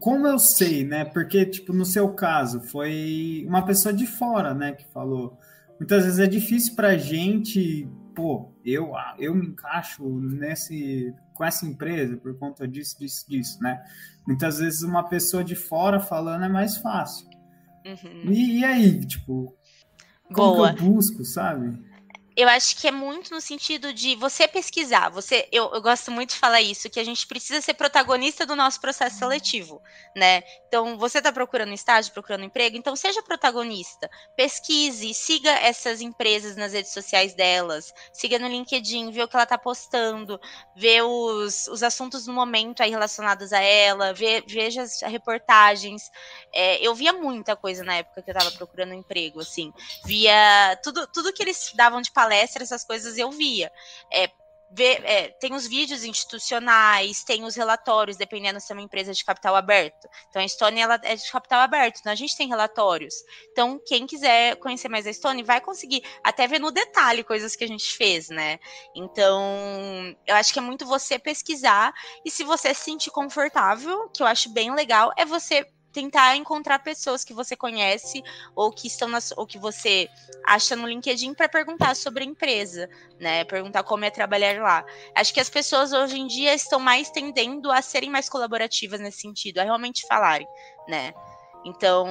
como eu sei, né? Porque, tipo, no seu caso, foi uma pessoa de fora, né, que falou. Muitas vezes é difícil para a gente, pô, eu, eu me encaixo nesse, com essa empresa por conta disso, disso, disso, né? Muitas vezes uma pessoa de fora falando é mais fácil. Uhum. E, e, aí, tipo, como Boa. eu busco, sabe? Eu acho que é muito no sentido de você pesquisar. Você, eu, eu, gosto muito de falar isso, que a gente precisa ser protagonista do nosso processo seletivo, né? Então, você está procurando estágio, procurando emprego, então seja protagonista. Pesquise, siga essas empresas nas redes sociais delas, siga no LinkedIn, vê o que ela está postando, vê os, os assuntos do momento aí relacionados a ela, vê, veja as reportagens. É, eu via muita coisa na época que eu estava procurando emprego, assim. Via tudo, tudo que eles davam de palestra palestra, essas coisas eu via. É, é, tem os vídeos institucionais, tem os relatórios, dependendo se é uma empresa de capital aberto. Então, a Stone ela é de capital aberto, então a gente tem relatórios. Então, quem quiser conhecer mais a Stone vai conseguir até ver no detalhe coisas que a gente fez, né? Então, eu acho que é muito você pesquisar e se você se sentir confortável, que eu acho bem legal, é você tentar encontrar pessoas que você conhece ou que estão na, ou que você acha no LinkedIn para perguntar sobre a empresa, né? Perguntar como é trabalhar lá. Acho que as pessoas hoje em dia estão mais tendendo a serem mais colaborativas nesse sentido, a realmente falarem, né? Então,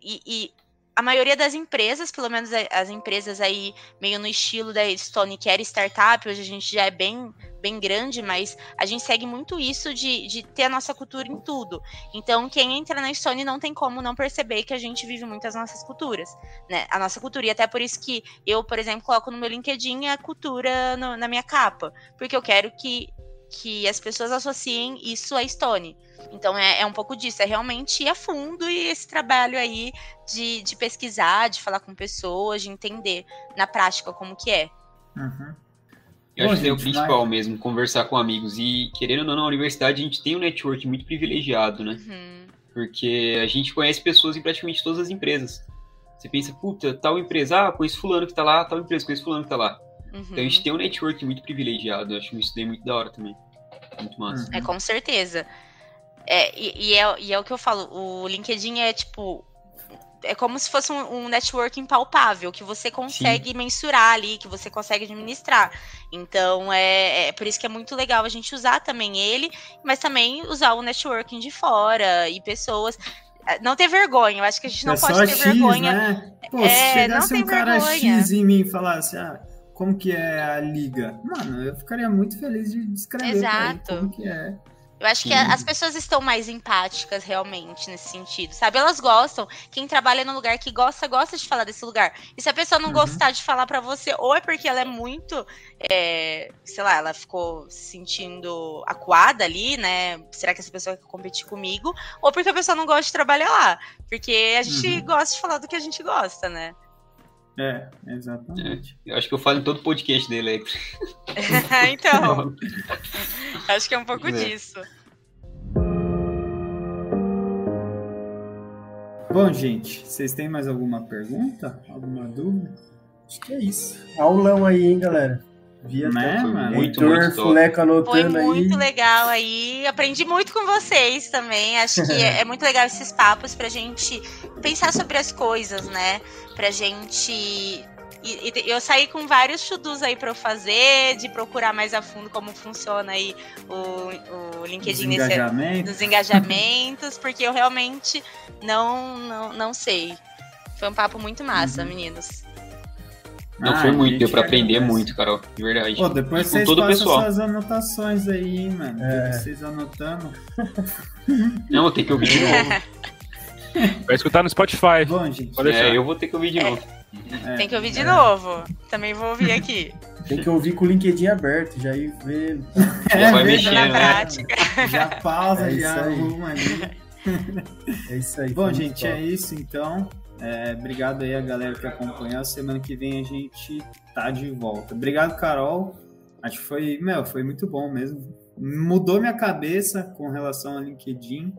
e, e a maioria das empresas, pelo menos as empresas aí meio no estilo da Stone que era startup, hoje a gente já é bem bem grande, mas a gente segue muito isso de, de ter a nossa cultura em tudo. Então, quem entra na Stone não tem como não perceber que a gente vive muito as nossas culturas, né? A nossa cultura. E até por isso que eu, por exemplo, coloco no meu LinkedIn a cultura no, na minha capa, porque eu quero que, que as pessoas associem isso à Stone. Então é, é, um pouco disso, é realmente ir a fundo e esse trabalho aí de, de pesquisar, de falar com pessoas, de entender na prática como que é. Uhum. Eu Bom, acho que é o principal vai... mesmo, conversar com amigos. E querendo ou não, na universidade a gente tem um network muito privilegiado, né? Uhum. Porque a gente conhece pessoas em praticamente todas as empresas. Você pensa, puta, tal empresa, ah, conheço fulano que tá lá, tal empresa, conheço fulano que tá lá. Uhum. Então a gente tem um network muito privilegiado. Eu acho isso daí muito da hora também. Muito massa. Uhum. É, com certeza. É, e, e, é, e é o que eu falo, o LinkedIn é tipo é como se fosse um, um networking palpável, que você consegue Sim. mensurar ali, que você consegue administrar. Então, é, é, por isso que é muito legal a gente usar também ele, mas também usar o networking de fora e pessoas. É, não ter vergonha, eu acho que a gente não é pode ter X, vergonha. Né? Pô, é, se chegasse um cara vergonha. X em mim e falasse, ah, como que é a liga? Mano, eu ficaria muito feliz de descrever Exato. como que é. Eu acho que as pessoas estão mais empáticas realmente nesse sentido, sabe? Elas gostam. Quem trabalha no lugar que gosta, gosta de falar desse lugar. E se a pessoa não uhum. gostar de falar para você, ou é porque ela é muito, é, sei lá, ela ficou se sentindo acuada ali, né? Será que essa pessoa quer competir comigo? Ou porque a pessoa não gosta de trabalhar lá. Porque a gente uhum. gosta de falar do que a gente gosta, né? É, exatamente. É, eu acho que eu falo em todo podcast dele, Electro. então, acho que é um pouco é. disso. Bom, gente, vocês têm mais alguma pergunta? Alguma dúvida? Acho que é isso. Aulão aí, hein, galera? Via Né, mano? Muito, Heitor, muito anotando Foi muito aí. legal aí. Aprendi muito com vocês também. Acho que é, é muito legal esses papos pra gente pensar sobre as coisas, né? Pra gente. E, e eu saí com vários chudus aí pra eu fazer, de procurar mais a fundo como funciona aí o, o LinkedIn nesse, Desengajamento. dos engajamentos, porque eu realmente não, não, não sei. Foi um papo muito massa, Uhum. meninos. Não Ah, foi a muito, deu pra aprender muito, Carol, de verdade. Pô, depois E vocês todo passam pessoal. suas anotações aí, hein, mano. É. Vocês anotando. Não, tem que ouvir de novo. Vai escutar no Spotify. Bom, gente. Pode deixar. É, eu vou ter que ouvir de novo. é, Tem que ouvir de novo. Também vou ouvir aqui. Tem que ouvir com o LinkedIn aberto, já ir ver. É, vai verdade. mexendo, Na né? prática. Já pausa, É já isso aí. arruma ali. É isso aí. Bom, gente, top. é isso então. É, obrigado aí a galera que acompanhou. Semana que vem a gente tá de volta. Obrigado, Carol. Acho que foi, meu, foi muito bom mesmo. Mudou minha cabeça com relação ao LinkedIn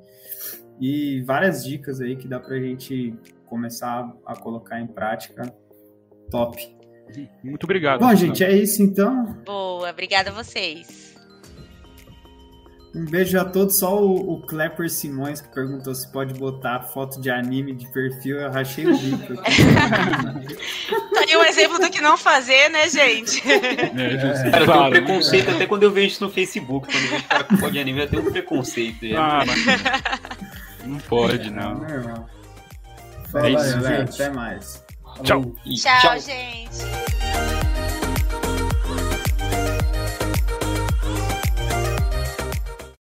e várias dicas aí que dá pra gente começar a colocar em prática. Top. Muito obrigado. Bom, gente, é isso então. Boa, obrigada a vocês. Um beijo a todos. Só o, o Klepper Simões que perguntou se pode botar foto de anime de perfil. Eu rachei o bico. aqui. Tá aí um exemplo do que não fazer, né, gente? É. Cara, eu tenho um preconceito até quando eu vejo isso no Facebook. Quando eu vejo cara com foto de anime, eu tenho um preconceito. é. Ah, mas... Não pode, não. Normal. Fala É aí, isso, galera. gente. Até mais. Tchau. E Tchau, gente.